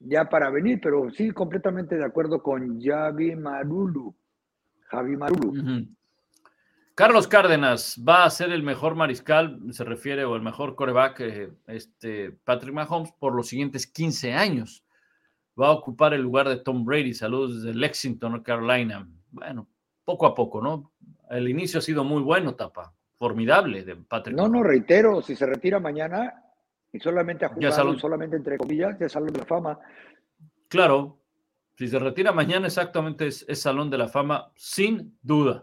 ya para venir, pero sí completamente de acuerdo con Javi Marulu. Javi Marulu.
Carlos Cárdenas va a ser el mejor mariscal, se refiere, o el mejor coreback, eh, este, Patrick Mahomes, por los siguientes 15 años. Va a ocupar el lugar de Tom Brady. Saludos desde Lexington, Carolina. Bueno, poco a poco, ¿no? El inicio ha sido muy bueno, Tapa. Formidable de Patrick
No, no, reitero, si se retira mañana y solamente ha jugado, solamente entre comillas, ya salón de la fama.
Claro, si se retira mañana, exactamente es, es Salón de la Fama, sin duda.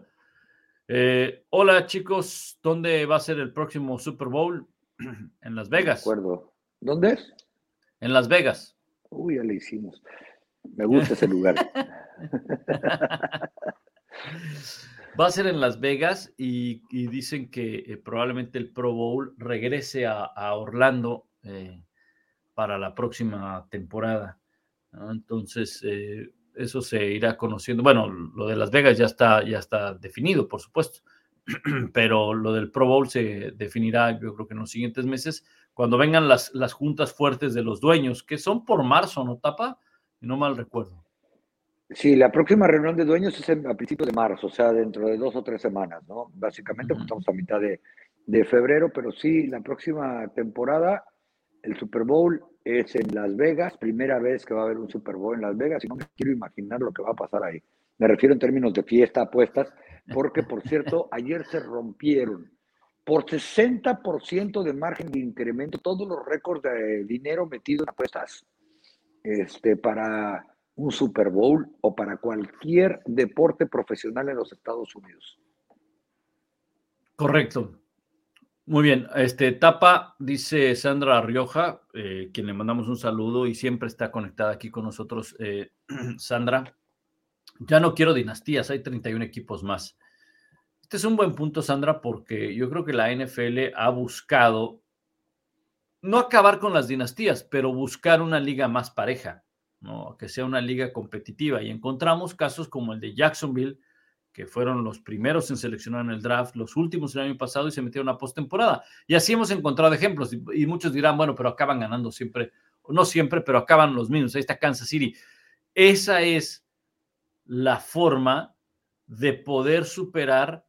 Eh, hola chicos, ¿dónde va a ser el próximo Super Bowl? en Las
De
Vegas.
acuerdo. ¿Dónde es?
En Las Vegas.
Uy, ya le hicimos. Me gusta ese lugar.
Va a ser en Las Vegas y, dicen que eh, probablemente el Pro Bowl regrese a, Orlando eh, para la próxima temporada. Entonces, eh, eso se irá conociendo. Bueno, lo de Las Vegas ya está, ya está definido, por supuesto, pero lo del Pro Bowl se definirá, yo creo que en los siguientes meses, cuando vengan las, las juntas fuertes de los dueños, que son por marzo, ¿no, Tapa? No mal recuerdo.
Sí, la próxima reunión de dueños es a principios de marzo, o sea, dentro de dos o tres semanas, ¿no? Básicamente, pues, estamos a mitad de, de febrero, pero sí, la próxima temporada, el Super Bowl es en Las Vegas, primera vez que va a haber un Super Bowl en Las Vegas, y no me quiero imaginar lo que va a pasar ahí. Me refiero en términos de fiesta, apuestas, porque, por cierto, ayer se rompieron por 60% de margen de incremento todos los récords de dinero metido en apuestas este, para un Super Bowl o para cualquier deporte profesional en los Estados Unidos.
Correcto. Muy bien, este etapa, dice Sandra Rioja, eh, quien le mandamos un saludo y siempre está conectada aquí con nosotros. Eh, Sandra, ya no quiero dinastías, hay 31 equipos más. Este es un buen punto, Sandra, porque yo creo que la NFL ha buscado no acabar con las dinastías, pero buscar una liga más pareja. Que sea una liga competitiva. Y encontramos casos como el de Jacksonville, que fueron los primeros en seleccionar en el draft, los últimos el año pasado y se metieron a postemporada. Y así hemos encontrado ejemplos. Y, muchos dirán, bueno, pero acaban ganando siempre, no siempre, pero acaban los mismos. Ahí está Kansas City. Esa es la forma de poder superar,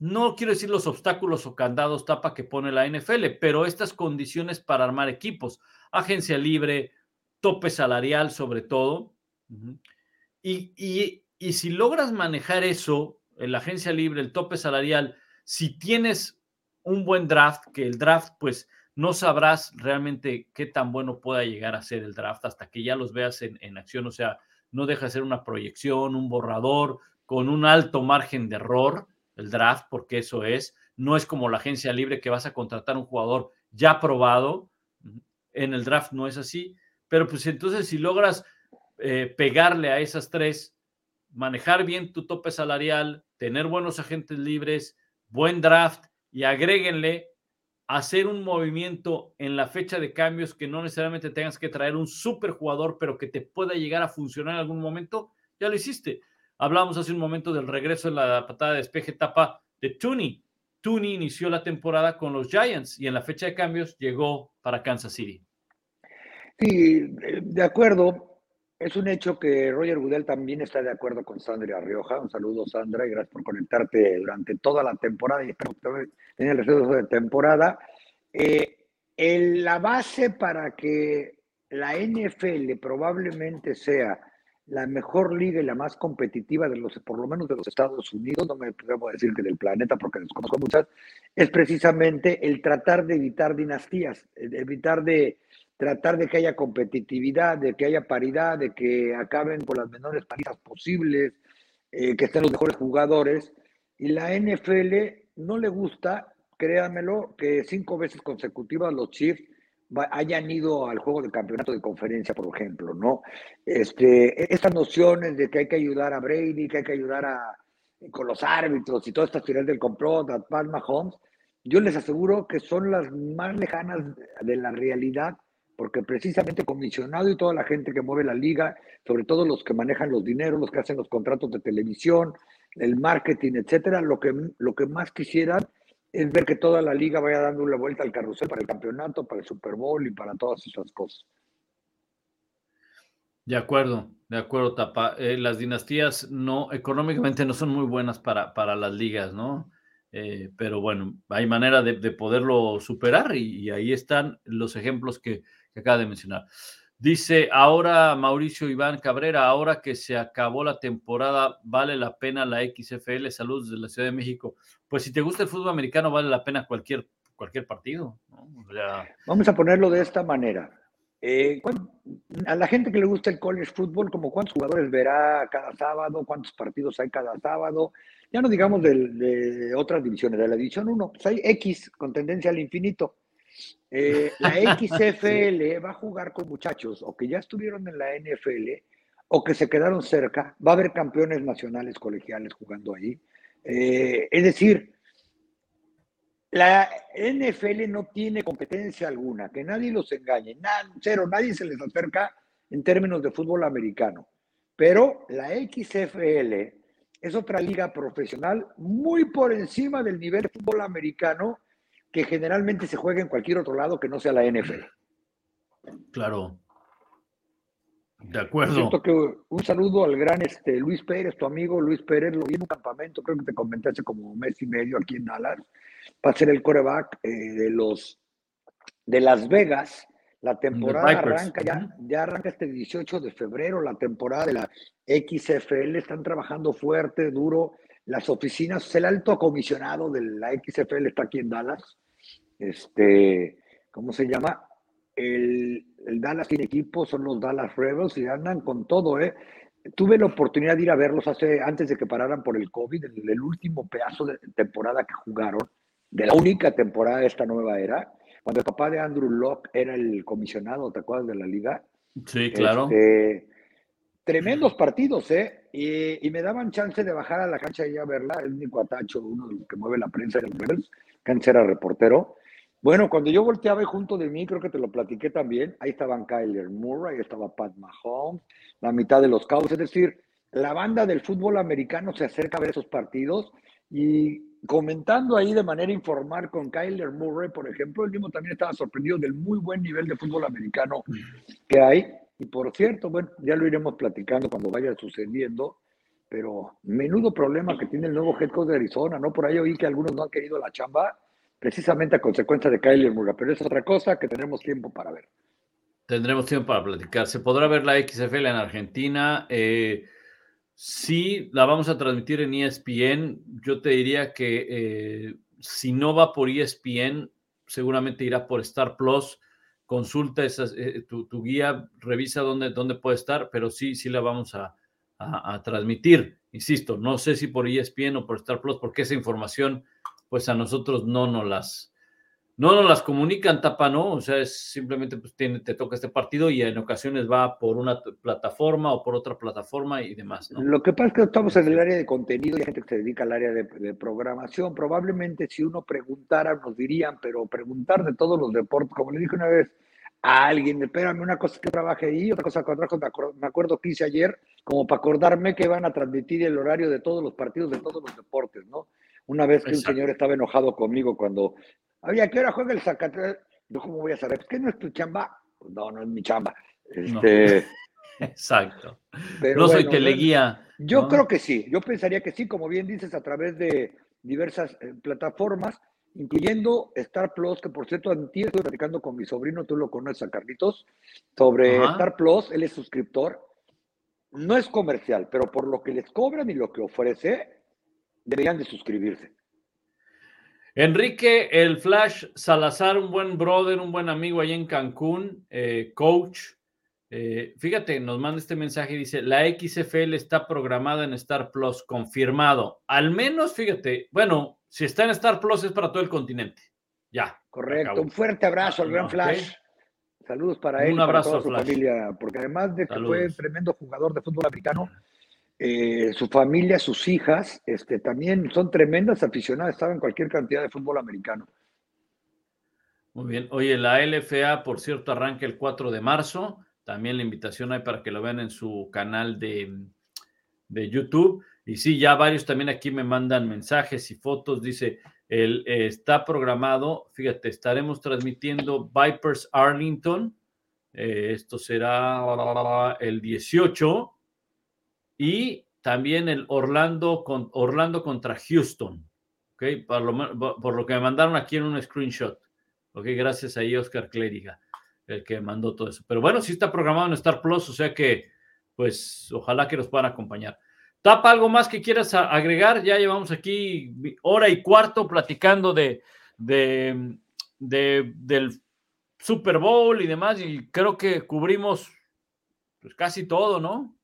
no quiero decir los obstáculos o candados tapa que pone la NFL, pero estas condiciones para armar equipos, agencia libre, tope salarial sobre todo. Y, si logras manejar eso, en la agencia libre, el tope salarial, si tienes un buen draft, que el draft, pues no sabrás realmente qué tan bueno pueda llegar a ser el draft hasta que ya los veas en, en acción. O sea, no deja de ser una proyección, un borrador con un alto margen de error, el draft, porque eso es. No es como la agencia libre que vas a contratar un jugador ya probado. En el draft no es así. Pero pues entonces si logras eh, pegarle a esas tres, manejar bien tu tope salarial, tener buenos agentes libres, buen draft y agréguenle hacer un movimiento en la fecha de cambios que no necesariamente tengas que traer un super jugador, pero que te pueda llegar a funcionar en algún momento, ya lo hiciste. Hablamos hace un momento del regreso en la patada de despeje etapa de Tooney. Tooney inició la temporada con los Giants y en la fecha de cambios llegó para Kansas City.
Sí, eh, de acuerdo. Es un hecho que Roger Goodell también está de acuerdo con Sandra Rioja. Un saludo, Sandra, y gracias por conectarte durante toda la temporada y tenga el resto de temporada. Eh, la base para que la NFL probablemente sea la mejor liga y la más competitiva de los, por lo menos de los Estados Unidos, no me a decir que del planeta porque desconozco muchas, es precisamente el tratar de evitar dinastías, evitar de, tratar de que haya competitividad, de que haya paridad, de que acaben con las menores palizas posibles, eh, que estén los mejores jugadores. Y la NFL no le gusta, créanmelo, que cinco veces consecutivas los Chiefs hayan ido al juego de campeonato de conferencia, por ejemplo, ¿no? Este, estas nociones de que hay que ayudar a Brady, que hay que ayudar a, con los árbitros y todas estas teorías del complot, a Pat Mahomes, yo les aseguro que son las más lejanas de la realidad porque precisamente comisionado y toda la gente que mueve la liga, sobre todo los que manejan los dineros, los que hacen los contratos de televisión, el marketing, etcétera, lo que, lo que más quisieran es ver que toda la liga vaya dando una vuelta al carrusel para el campeonato, para el Super Bowl y para todas esas cosas.
De acuerdo, de acuerdo, Tapa. Eh, las dinastías no, económicamente no son muy buenas para, para las ligas, ¿no? Eh, pero bueno, hay manera de, poderlo superar y, ahí están los ejemplos que, acaba de mencionar. Dice ahora Mauricio Iván Cabrera, ahora que se acabó la temporada, ¿vale la pena la XFL? Saludos de la Ciudad de México. Pues si te gusta el fútbol americano, vale la pena cualquier, cualquier partido.
Vamos a ponerlo de esta manera. Eh, a la gente que le gusta el college football, como cuántos jugadores verá cada sábado, cuántos partidos hay cada sábado, ya no digamos de, otras divisiones, de la división 1, pues hay X con tendencia al infinito. Eh, la XFL va a jugar con muchachos o que ya estuvieron en la NFL o que se quedaron cerca. Va a haber campeones nacionales colegiales jugando ahí. Eh, es decir, la NFL no tiene competencia alguna, que nadie los engañe, nada, cero, nadie se les acerca en términos de fútbol americano. Pero la XFL es otra liga profesional muy por encima del nivel de fútbol americano que generalmente se juega en cualquier otro lado que no sea la NFL.
Claro. De acuerdo.
Siento que un saludo al gran este, Luis Pérez, tu amigo Luis Pérez, lo vi en un campamento, creo que te comenté hace como un mes y medio aquí en Dallas, para ser el coreback eh, de los de Las Vegas. La temporada arranca ya, ya arranca este 18 de febrero, la temporada de la XFL, están trabajando fuerte, duro. Las oficinas, el alto comisionado de la XFL está aquí en Dallas. Este, ¿cómo se llama? El, el Dallas tiene equipo, son los Dallas Rebels y andan con todo, ¿eh? Tuve la oportunidad de ir a verlos hace, antes de que pararan por el COVID, el, el último pedazo de temporada que jugaron, de la única temporada de esta nueva era, cuando el papá de Andrew Locke era el comisionado, ¿te acuerdas de la liga?
Sí, claro.
Este, tremendos partidos, ¿eh? Y, me daban chance de bajar a la cancha y a verla, el único atacho, uno que mueve la prensa de los Rebels, reportero. Bueno, cuando yo volteaba junto de mí, creo que te lo platiqué también, ahí estaban Kyler Murray, ahí estaba Pat Mahomes, la mitad de los Cowboys, es decir, la banda del fútbol americano se acerca a ver esos partidos y comentando ahí de manera informal con Kyler Murray, por ejemplo, él mismo también estaba sorprendido del muy buen nivel de fútbol americano que hay. Y por cierto, bueno, ya lo iremos platicando cuando vaya sucediendo, pero menudo problema que tiene el nuevo head coach de Arizona, ¿no? Por ahí oí que algunos no han querido la chamba precisamente a consecuencia de Kyler Murray, pero es otra cosa que tendremos tiempo para ver.
Tendremos tiempo para platicar. Se podrá ver la XFL en Argentina. Eh, sí, la vamos a transmitir en ESPN. Yo te diría que eh, si no va por ESPN, seguramente irá por Star Plus. Consulta esas, eh, tu, tu, guía, revisa dónde, dónde puede estar, pero sí, sí la vamos a, a, a transmitir. Insisto, no sé si por ESPN o por Star Plus, porque esa información pues a nosotros no nos las, no nos las comunican, tapa, ¿no? O sea, es simplemente pues tiene, te toca este partido y en ocasiones va por una plataforma o por otra plataforma y demás, ¿no?
Lo que pasa es que estamos en el área de contenido y hay gente que se dedica al área de, de programación. Probablemente si uno preguntara nos dirían, pero preguntar de todos los deportes, como le dije una vez a alguien, espérame, una cosa que trabajé ahí, otra cosa que trabajo, me acuerdo, me acuerdo que hice ayer, como para acordarme que van a transmitir el horario de todos los partidos de todos los deportes, ¿no? Una vez que Exacto. un señor estaba enojado conmigo cuando, había ¿qué hora juega el Zacatlán? Yo, ¿cómo voy a saber? ¿Es que no es tu chamba? Pues no, no es mi chamba. Este,
no. Exacto. no soy bueno, teleguía.
Yo
¿no?
creo que sí. Yo pensaría que sí, como bien dices, a través de diversas eh, plataformas, incluyendo Star Plus, que por cierto, antes estoy platicando con mi sobrino, tú lo conoces a Carlitos, sobre Ajá. Star Plus, él es suscriptor. No es comercial, pero por lo que les cobran y lo que ofrece, deberían de suscribirse.
Enrique, el Flash Salazar, un buen brother, un buen amigo ahí en Cancún, eh, coach. Eh, fíjate, nos manda este mensaje y dice, la XFL está programada en Star Plus, confirmado. Al menos, fíjate, bueno, si está en Star Plus es para todo el continente. Ya.
Correcto, un fuerte abrazo al gran okay. Flash. Saludos para él
un abrazo
para toda su
Flash.
familia, porque además de que
Saludos.
fue tremendo jugador de fútbol americano, eh, su familia, sus hijas, este, también son tremendas aficionadas, estaban en cualquier cantidad de fútbol americano.
Muy bien. Oye, la LFA, por cierto, arranca el 4 de marzo. También la invitación hay para que lo vean en su canal de, de YouTube. Y sí, ya varios también aquí me mandan mensajes y fotos. Dice, el, está programado, fíjate, estaremos transmitiendo Vipers Arlington. Eh, esto será el 18 y también el Orlando, con, Orlando contra Houston, ¿ok? Por lo, por lo, que me mandaron aquí en un screenshot, ¿ok? Gracias ahí Oscar Clériga, el que mandó todo eso. Pero bueno, sí está programado en Star Plus, o sea que, pues, ojalá que nos puedan acompañar. ¿Tapa algo más que quieras agregar? Ya llevamos aquí hora y cuarto platicando de, de, de del Super Bowl y demás, y creo que cubrimos pues, casi todo, ¿no?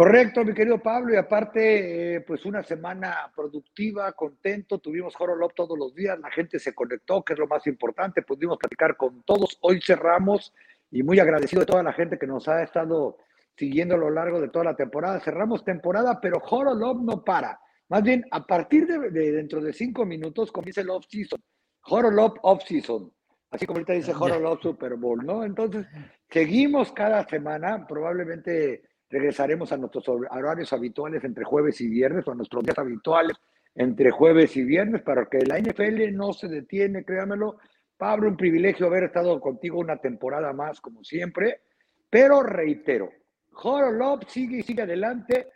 Correcto, mi querido Pablo, y aparte, eh, pues una semana productiva, contento, tuvimos Horolop todos los días, la gente se conectó, que es lo más importante, pudimos platicar con todos, hoy cerramos y muy agradecido de toda la gente que nos ha estado siguiendo a lo largo de toda la temporada. Cerramos temporada, pero Horolop no para. Más bien, a partir de, de dentro de cinco minutos comienza el off-season. Horolop off-season. Así como ahorita dice Horolop Super Bowl, ¿no? Entonces, seguimos cada semana, probablemente regresaremos a nuestros horarios habituales entre jueves y viernes o a nuestros días habituales entre jueves y viernes para que la NFL no se detiene, créamelo. Pablo, un privilegio haber estado contigo una temporada más, como siempre, pero reitero, Horolop sigue y sigue adelante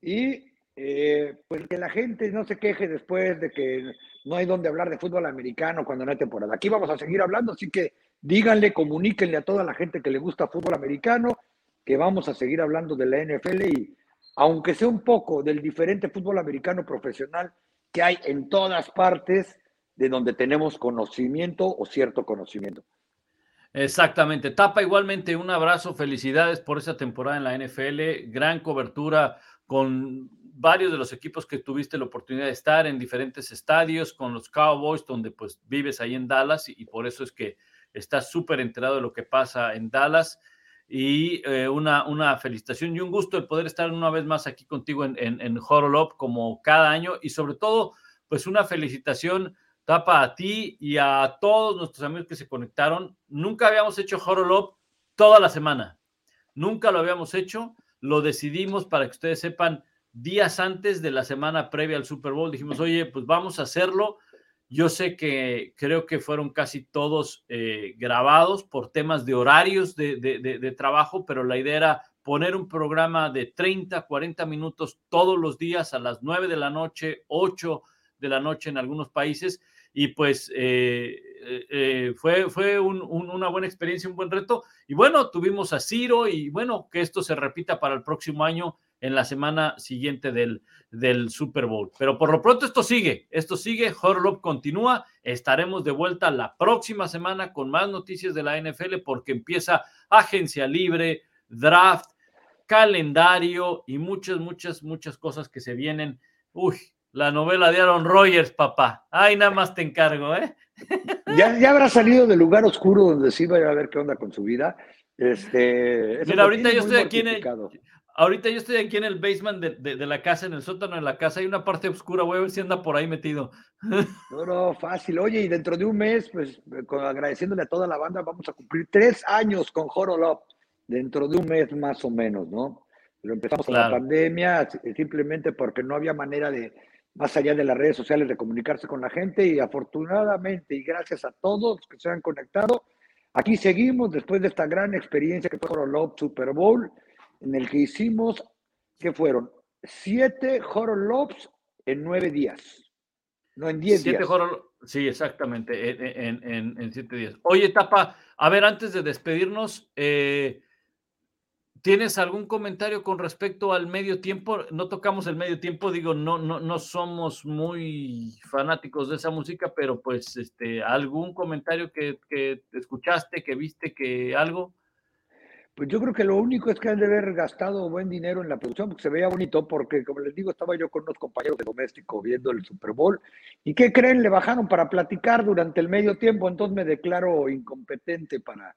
y eh, pues que la gente no se queje después de que no hay donde hablar de fútbol americano cuando no hay temporada. Aquí vamos a seguir hablando, así que díganle, comuníquenle a toda la gente que le gusta fútbol americano que vamos a seguir hablando de la NFL y aunque sea un poco del diferente fútbol americano profesional que hay en todas partes de donde tenemos conocimiento o cierto conocimiento.
Exactamente. Tapa igualmente un abrazo, felicidades por esa temporada en la NFL, gran cobertura con varios de los equipos que tuviste la oportunidad de estar en diferentes estadios, con los Cowboys, donde pues vives ahí en Dallas y, por eso es que estás súper enterado de lo que pasa en Dallas. Y eh, una, una felicitación y un gusto el poder estar una vez más aquí contigo en, en, en Horolop como cada año y sobre todo pues una felicitación Tapa a ti y a todos nuestros amigos que se conectaron. Nunca habíamos hecho Horolop toda la semana. Nunca lo habíamos hecho. Lo decidimos para que ustedes sepan días antes de la semana previa al Super Bowl. Dijimos, oye, pues vamos a hacerlo. Yo sé que creo que fueron casi todos eh, grabados por temas de horarios de, trabajo, pero la idea era poner un programa de 30, 40 minutos todos los días a las 9 de la noche, 8 de la noche en algunos países y pues eh, eh, fue, fue un, un, una buena experiencia, un buen reto. Y bueno, tuvimos a Ciro y bueno, que esto se repita para el próximo año en la semana siguiente del, del Super Bowl. Pero por lo pronto esto sigue, esto sigue, Horlop continúa, estaremos de vuelta la próxima semana con más noticias de la NFL porque empieza agencia libre, draft, calendario y muchas, muchas, muchas cosas que se vienen. Uy, la novela de Aaron Rodgers, papá. Ay, nada más te encargo, ¿eh?
Ya, ya habrá salido del lugar oscuro donde sí vaya a ver qué onda con su vida. Este,
Mira, ahorita yo estoy aquí en el, ahorita yo estoy aquí en el basement de, de, de, la casa, en el sótano de la casa, hay una parte oscura, voy a ver si anda por ahí metido.
No, no, fácil. Oye, y dentro de un mes, pues con, agradeciéndole a toda la banda, vamos a cumplir tres años con Horolop, dentro de un mes más o menos, ¿no? Pero empezamos claro. con la pandemia simplemente porque no había manera de, más allá de las redes sociales, de comunicarse con la gente y afortunadamente y gracias a todos que se han conectado, aquí seguimos después de esta gran experiencia que fue Horolop Super Bowl, en el que hicimos, ¿qué fueron? Siete Horolops en nueve días. No, en diez
siete
días.
Sí, exactamente, en, en, en, siete días. Oye, Tapa, a ver, antes de despedirnos, eh, ¿Tienes algún comentario con respecto al medio tiempo? No tocamos el medio tiempo, digo, no, no, no somos muy fanáticos de esa música, pero pues, este, ¿algún comentario que, que escuchaste, que viste, que algo?
Pues yo creo que lo único es que han de haber gastado buen dinero en la producción, porque se veía bonito, porque como les digo, estaba yo con unos compañeros de doméstico viendo el Super Bowl, y ¿qué creen? Le bajaron para platicar durante el medio tiempo, entonces me declaro incompetente para,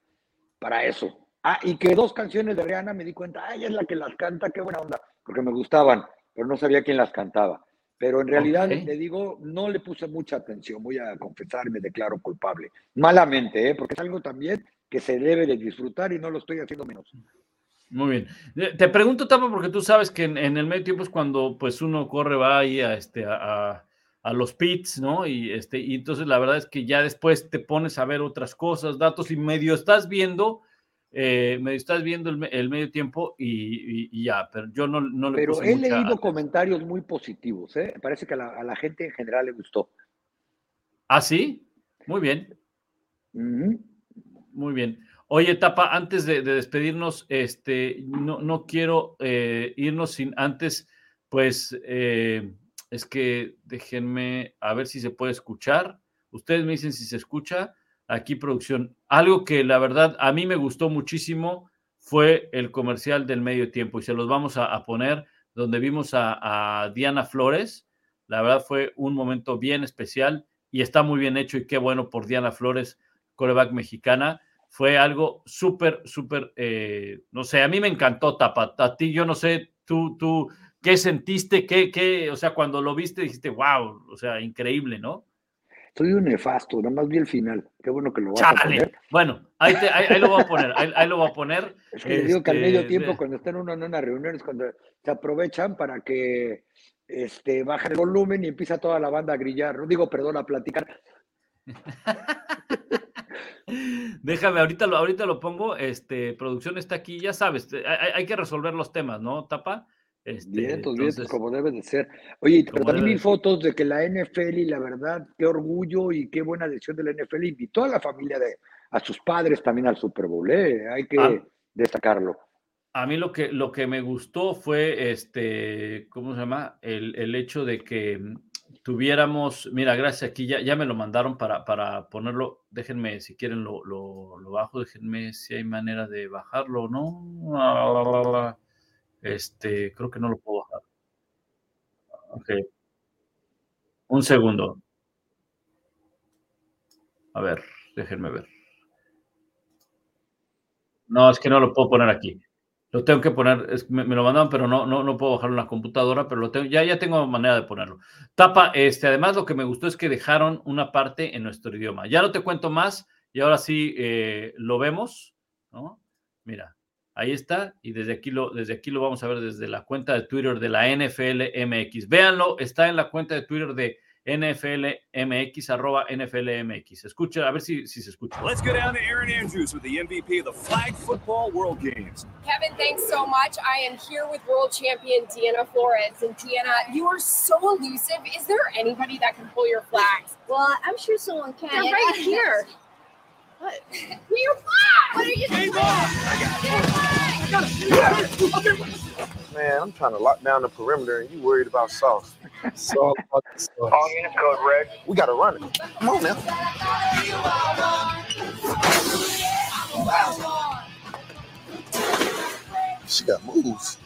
para eso. Ah, y que dos canciones de Rihanna me di cuenta, ay, es la que las canta, qué buena onda, porque me gustaban, pero no sabía quién las cantaba. Pero en realidad, okay. le digo, no le puse mucha atención, voy a confesar, me declaro culpable. Malamente, ¿eh? porque es algo también que se debe de disfrutar y no lo estoy haciendo menos.
Muy bien. Eh, te pregunto, Tapa, porque tú sabes que en, en, el medio tiempo es cuando pues uno corre, va ahí a, este, a, a los pits, ¿no? Y, este, y entonces la verdad es que ya después te pones a ver otras cosas, datos y medio estás viendo eh, me estás viendo el, el medio tiempo y, y, y, ya, pero yo no, no le
Pero
puse
he
mucha...
leído comentarios muy positivos, ¿eh? Parece que a la, a la, gente en general le gustó.
¿Ah, sí? Muy bien.
Uh -huh.
Muy bien. Oye, Tapa, antes de, de despedirnos, este, no, no quiero eh, irnos sin antes, pues, eh, es que déjenme a ver si se puede escuchar. Ustedes me dicen si se escucha aquí producción. Algo que la verdad a mí me gustó muchísimo fue el comercial del medio tiempo y se los vamos a, poner donde vimos a, Diana Flores. La verdad fue un momento bien especial y está muy bien hecho y qué bueno por Diana Flores, coreback mexicana. Fue algo súper, súper, eh, no sé, a mí me encantó Tapa. A ti yo no sé, tú, tú, ¿qué sentiste? ¿Qué, qué, o sea, cuando lo viste dijiste, wow, o sea, increíble, ¿no?
Soy un nefasto, nada más vi el final. Qué bueno que lo vas a poner.
Bueno, ahí, te- ahí- ahí lo voy a poner, ahí, ahí lo voy a poner.
Es que les digo que al medio
Este,
tiempo,
de-
cuando están uno en una reunión, es cuando se aprovechan para que este, bajen el volumen y empieza toda la banda a grillar. No digo, perdón, a platicar.
Déjame, ahorita lo, ahorita lo pongo. Este, producción está aquí, ya sabes, hay, hay que resolver los temas, ¿no, Tapa? Este,
Vientos, vientos,
entonces,
como debe de ser. Oye, pero también vi fotos de que la NFL, y la verdad, qué orgullo y qué buena decisión de la NFL, invitó a la familia de, a sus padres también al Super Bowl, ¿eh? Hay que
Ah.
destacarlo.
A mí lo que, lo que me gustó fue, este, ¿cómo se llama? El, el hecho de que tuviéramos, mira, gracias, aquí ya, ya me lo mandaron para, para ponerlo, déjenme, si quieren lo, lo, lo bajo, déjenme si hay manera de bajarlo o no. Este, creo que no lo puedo bajar. Ok. Un segundo. A ver, déjenme ver. No, es que no lo puedo poner aquí. Lo tengo que poner, me, me lo mandaron, pero no, no, no puedo bajarlo en la computadora, pero lo tengo, ya, ya tengo manera de ponerlo. Tapa, este, además lo que me gustó es que dejaron una parte en nuestro idioma. Ya no te cuento más y ahora sí eh, lo vemos, ¿no? Mira, ahí está y desde aquí, lo, desde aquí lo vamos a ver desde la cuenta de Twitter de la NFL MX. Véanlo, está en la cuenta de Twitter de NFL MX, arroba NFL MX. Escucha, a ver si, si se escucha.
Let's go down to Aaron Andrews with the MVP of the Flag Football World Games.
Kevin, thanks so much. I am here with world champion Deanna Flores. And Deanna, you are so elusive. Is there anybody that can pull your flags?
Well, I'm sure someone can.
They're right here.
What?
Pull your flag! What are you doing?
Man, I'm trying to lock down the perimeter and you worried about sauce.
So about the sauce.
All units code red. We gotta run it. Come on now. She got moves.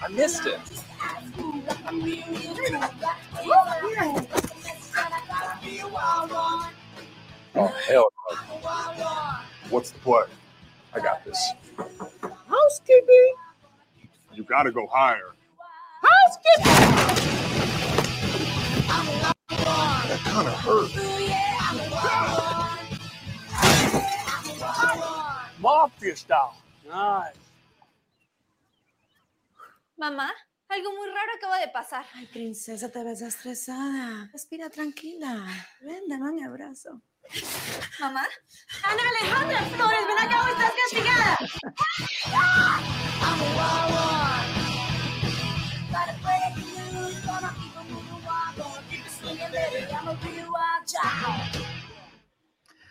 I missed it.
Oh hell no. What's the play? I got this.
Housekeeping.
You gotta go higher. That kind of hurt.
Mafia style. Nice.
Mamá, algo muy raro acaba de pasar.
Ay, princesa, te ves estresada. Respira tranquila. Ven, dame mi abrazo.
¿Mamá? ¡Ana Alejandra Flores, ven acá o estás castigada!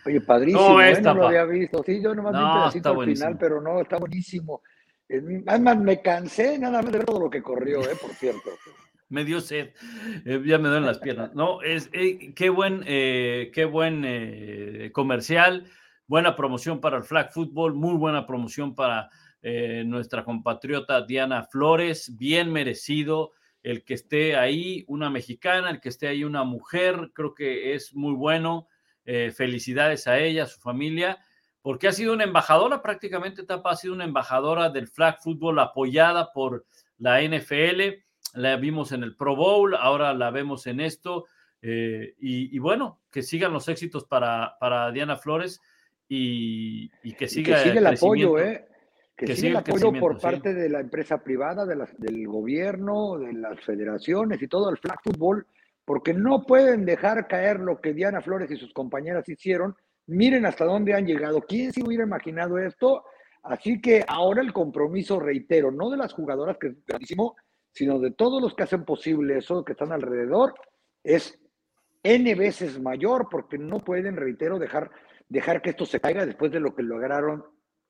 Oye, padrísimo,
¿Cómo
¿eh?
ves,
no lo había visto. Sí, yo nomás vi
No,
un pedacito al
buenísimo.
final, pero no, está buenísimo. Además, me cansé nada más de ver todo lo que corrió, ¿eh? Por cierto.
Me dio sed, eh, ya me duelen las piernas. No, es eh, qué buen, eh, qué buen comercial, buena promoción para el flag football, muy buena promoción para nuestra compatriota Diana Flores, bien merecido el que esté ahí una mexicana, el que esté ahí una mujer, creo que es muy bueno. Felicidades a ella, a su familia, porque ha sido una embajadora, prácticamente Tapa ha sido una embajadora del flag football apoyada por la NFL la vimos en el Pro Bowl, ahora la vemos en esto, eh, y, y bueno, que sigan los éxitos para, para Diana Flores y, y que
Y
siga
que sigue el apoyo. ¿eh? Que,
Que
sigue el
siga el
apoyo
crecimiento,
por
sí.
parte de la empresa privada, de del gobierno, de las federaciones y todo el flag fútbol, porque no pueden dejar caer lo que Diana Flores y sus compañeras hicieron. Miren hasta dónde han llegado. ¿Quién se hubiera imaginado esto? Así que ahora el compromiso, reitero, no de las jugadoras, que es grandísimo, sino de todos los que hacen posible eso, que están alrededor, es N veces mayor, porque no pueden, reitero, dejar, dejar que esto se caiga después de lo que lograron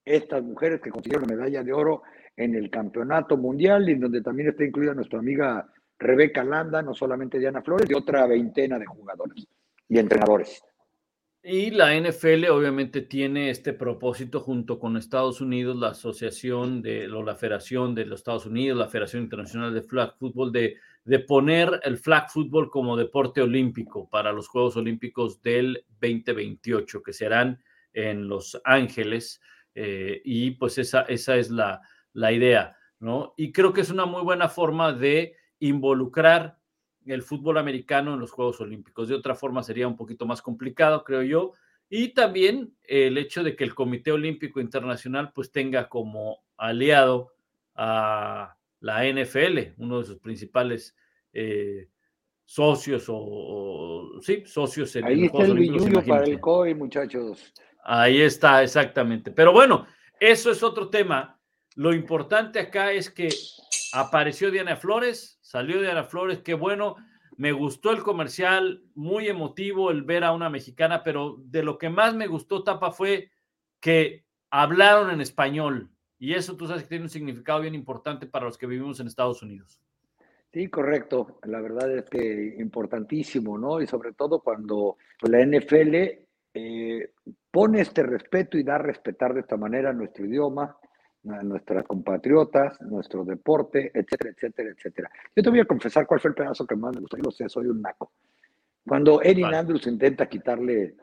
estas mujeres que consiguieron la medalla de oro en el campeonato mundial, y en donde también está incluida nuestra amiga Rebeca Landa, no solamente Diana Flores, y otra veintena de jugadores. y entrenadores.
Y la NFL obviamente tiene este propósito junto con Estados Unidos, la asociación de o la Federación de los Estados Unidos, la Federación Internacional de Flag Football, de, de poner el flag football como deporte olímpico para los Juegos Olímpicos del 2028, que serán en Los Ángeles. Eh, y pues esa, esa es la, la idea, ¿no? Y creo que es una muy buena forma de involucrar el fútbol americano en los Juegos Olímpicos. De otra forma sería un poquito más complicado, creo yo. Y también el hecho de que el Comité Olímpico Internacional pues tenga como aliado a la NFL, uno de sus principales eh, socios o, sí, socios
en Ahí está el para el COI, muchachos.
Ahí está, exactamente. Pero bueno, eso es otro tema. Lo importante acá es que apareció Diana Flores, salió Diana Flores, qué bueno. Me gustó el comercial, muy emotivo el ver a una mexicana, pero de lo que más me gustó, Tapa, fue que hablaron en español. Y eso tú sabes que tiene un significado bien importante para los que vivimos en Estados Unidos.
Sí, correcto. La verdad es que importantísimo, ¿no? Y sobre todo cuando la NFL eh, pone este respeto y da a respetar de esta manera nuestro idioma, a nuestras compatriotas, nuestro deporte, etcétera, etcétera, etcétera. Yo te voy a confesar cuál fue el pedazo que más me gustó. Yo lo sé, soy un naco. Cuando Erin Andrews intenta quitarle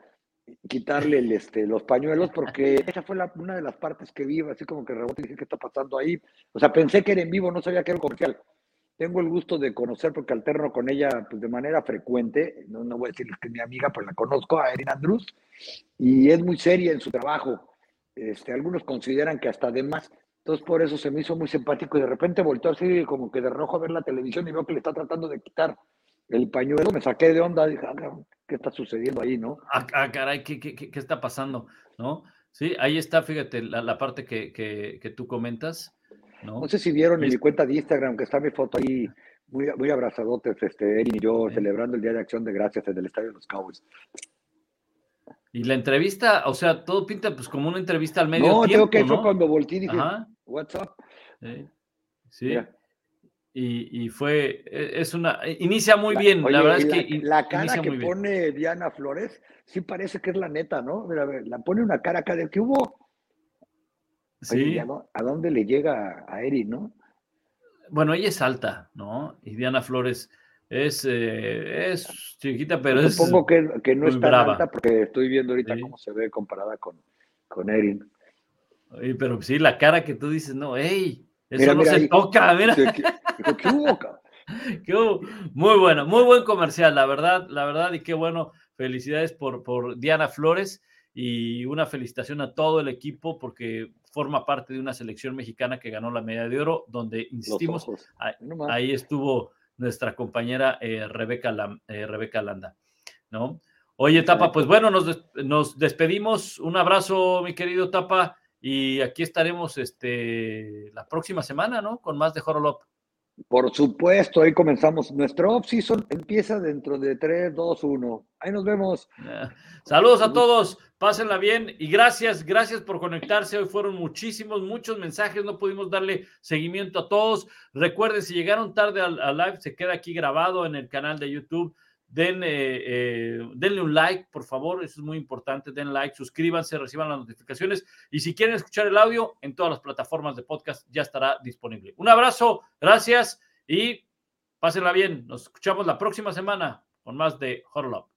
quitarle el, este, los pañuelos porque esa fue la, una de las partes que vi, así como que rebote y dije, ¿qué está pasando ahí? O sea, pensé que era en vivo, no sabía que era un comercial. Tengo el gusto de conocer porque alterno con ella pues, de manera frecuente, no, no voy a decirles que es mi amiga, pero la conozco, a Erin Andrews, y es muy seria en su trabajo. Este, algunos consideran que hasta de más. Entonces, por eso se me hizo muy simpático y de repente volteó así como que de rojo a ver la televisión y veo que le está tratando de quitar el pañuelo. Me saqué de onda, dije, ah, ¿qué está sucediendo ahí, no?
Ah, ah caray, ¿qué, qué, qué, está pasando? ¿No? Sí, ahí está, fíjate, la, la parte que, que, tú comentas. ¿no?
no sé si vieron en mi cuenta de Instagram que está mi foto ahí muy, muy abrazadotes, este, Erin y yo, celebrando el Día de Acción de Gracias en el Estadio de los Cowboys.
Y la entrevista, o sea, todo pinta pues como una entrevista al medio
no,
tiempo,
que fue cuando volteé y dije, what's up?
Sí. Y, y, fue, e, es una, e, inicia muy bien, la verdad es que
la cara que pone Diana Flores, sí parece que es la neta, ¿no? Mira, a ver, la pone una cara acá de que hubo. Sí. ¿a, dónde le llega a Eri, no?
Bueno, ella es alta, ¿no? Y Diana Flores, es, eh, es chiquita, pero es.
Supongo que, que no es tan alta porque estoy viendo ahorita cómo se ve comparada con, con Erin.
pero sí, la cara que tú dices, no, ¡ey! Eso no se toca, mira. ¿Qué, hubo, Muy bueno, muy buen comercial, la verdad, la verdad, y qué bueno. Felicidades por, por Diana Flores y una felicitación a todo el equipo porque forma parte de una selección mexicana que ganó la medalla de oro, donde insistimos, ahí estuvo nuestra compañera eh, Rebeca, eh, Rebeca Landa, ¿no? Oye, Tapa, pues bueno, nos, nos, despedimos. Un abrazo, mi querido Tapa, y aquí estaremos este, la próxima semana, ¿no? Con más de Horolop.
Por supuesto, ahí comenzamos. Nuestro off-season empieza dentro de 3, 2, 1. Ahí nos vemos.
Saludos a todos, pásenla bien y gracias, gracias por conectarse. Hoy fueron muchísimos, muchos mensajes, no pudimos darle seguimiento a todos. Recuerden, si llegaron tarde al, live, se queda aquí grabado en el canal de YouTube. Den, eh, eh, denle un like, por favor, eso es muy importante. Den like, suscríbanse, reciban las notificaciones. Y si quieren escuchar el audio, en todas las plataformas de podcast ya estará disponible. Un abrazo, gracias y pásenla bien. Nos escuchamos la próxima semana con más de Horror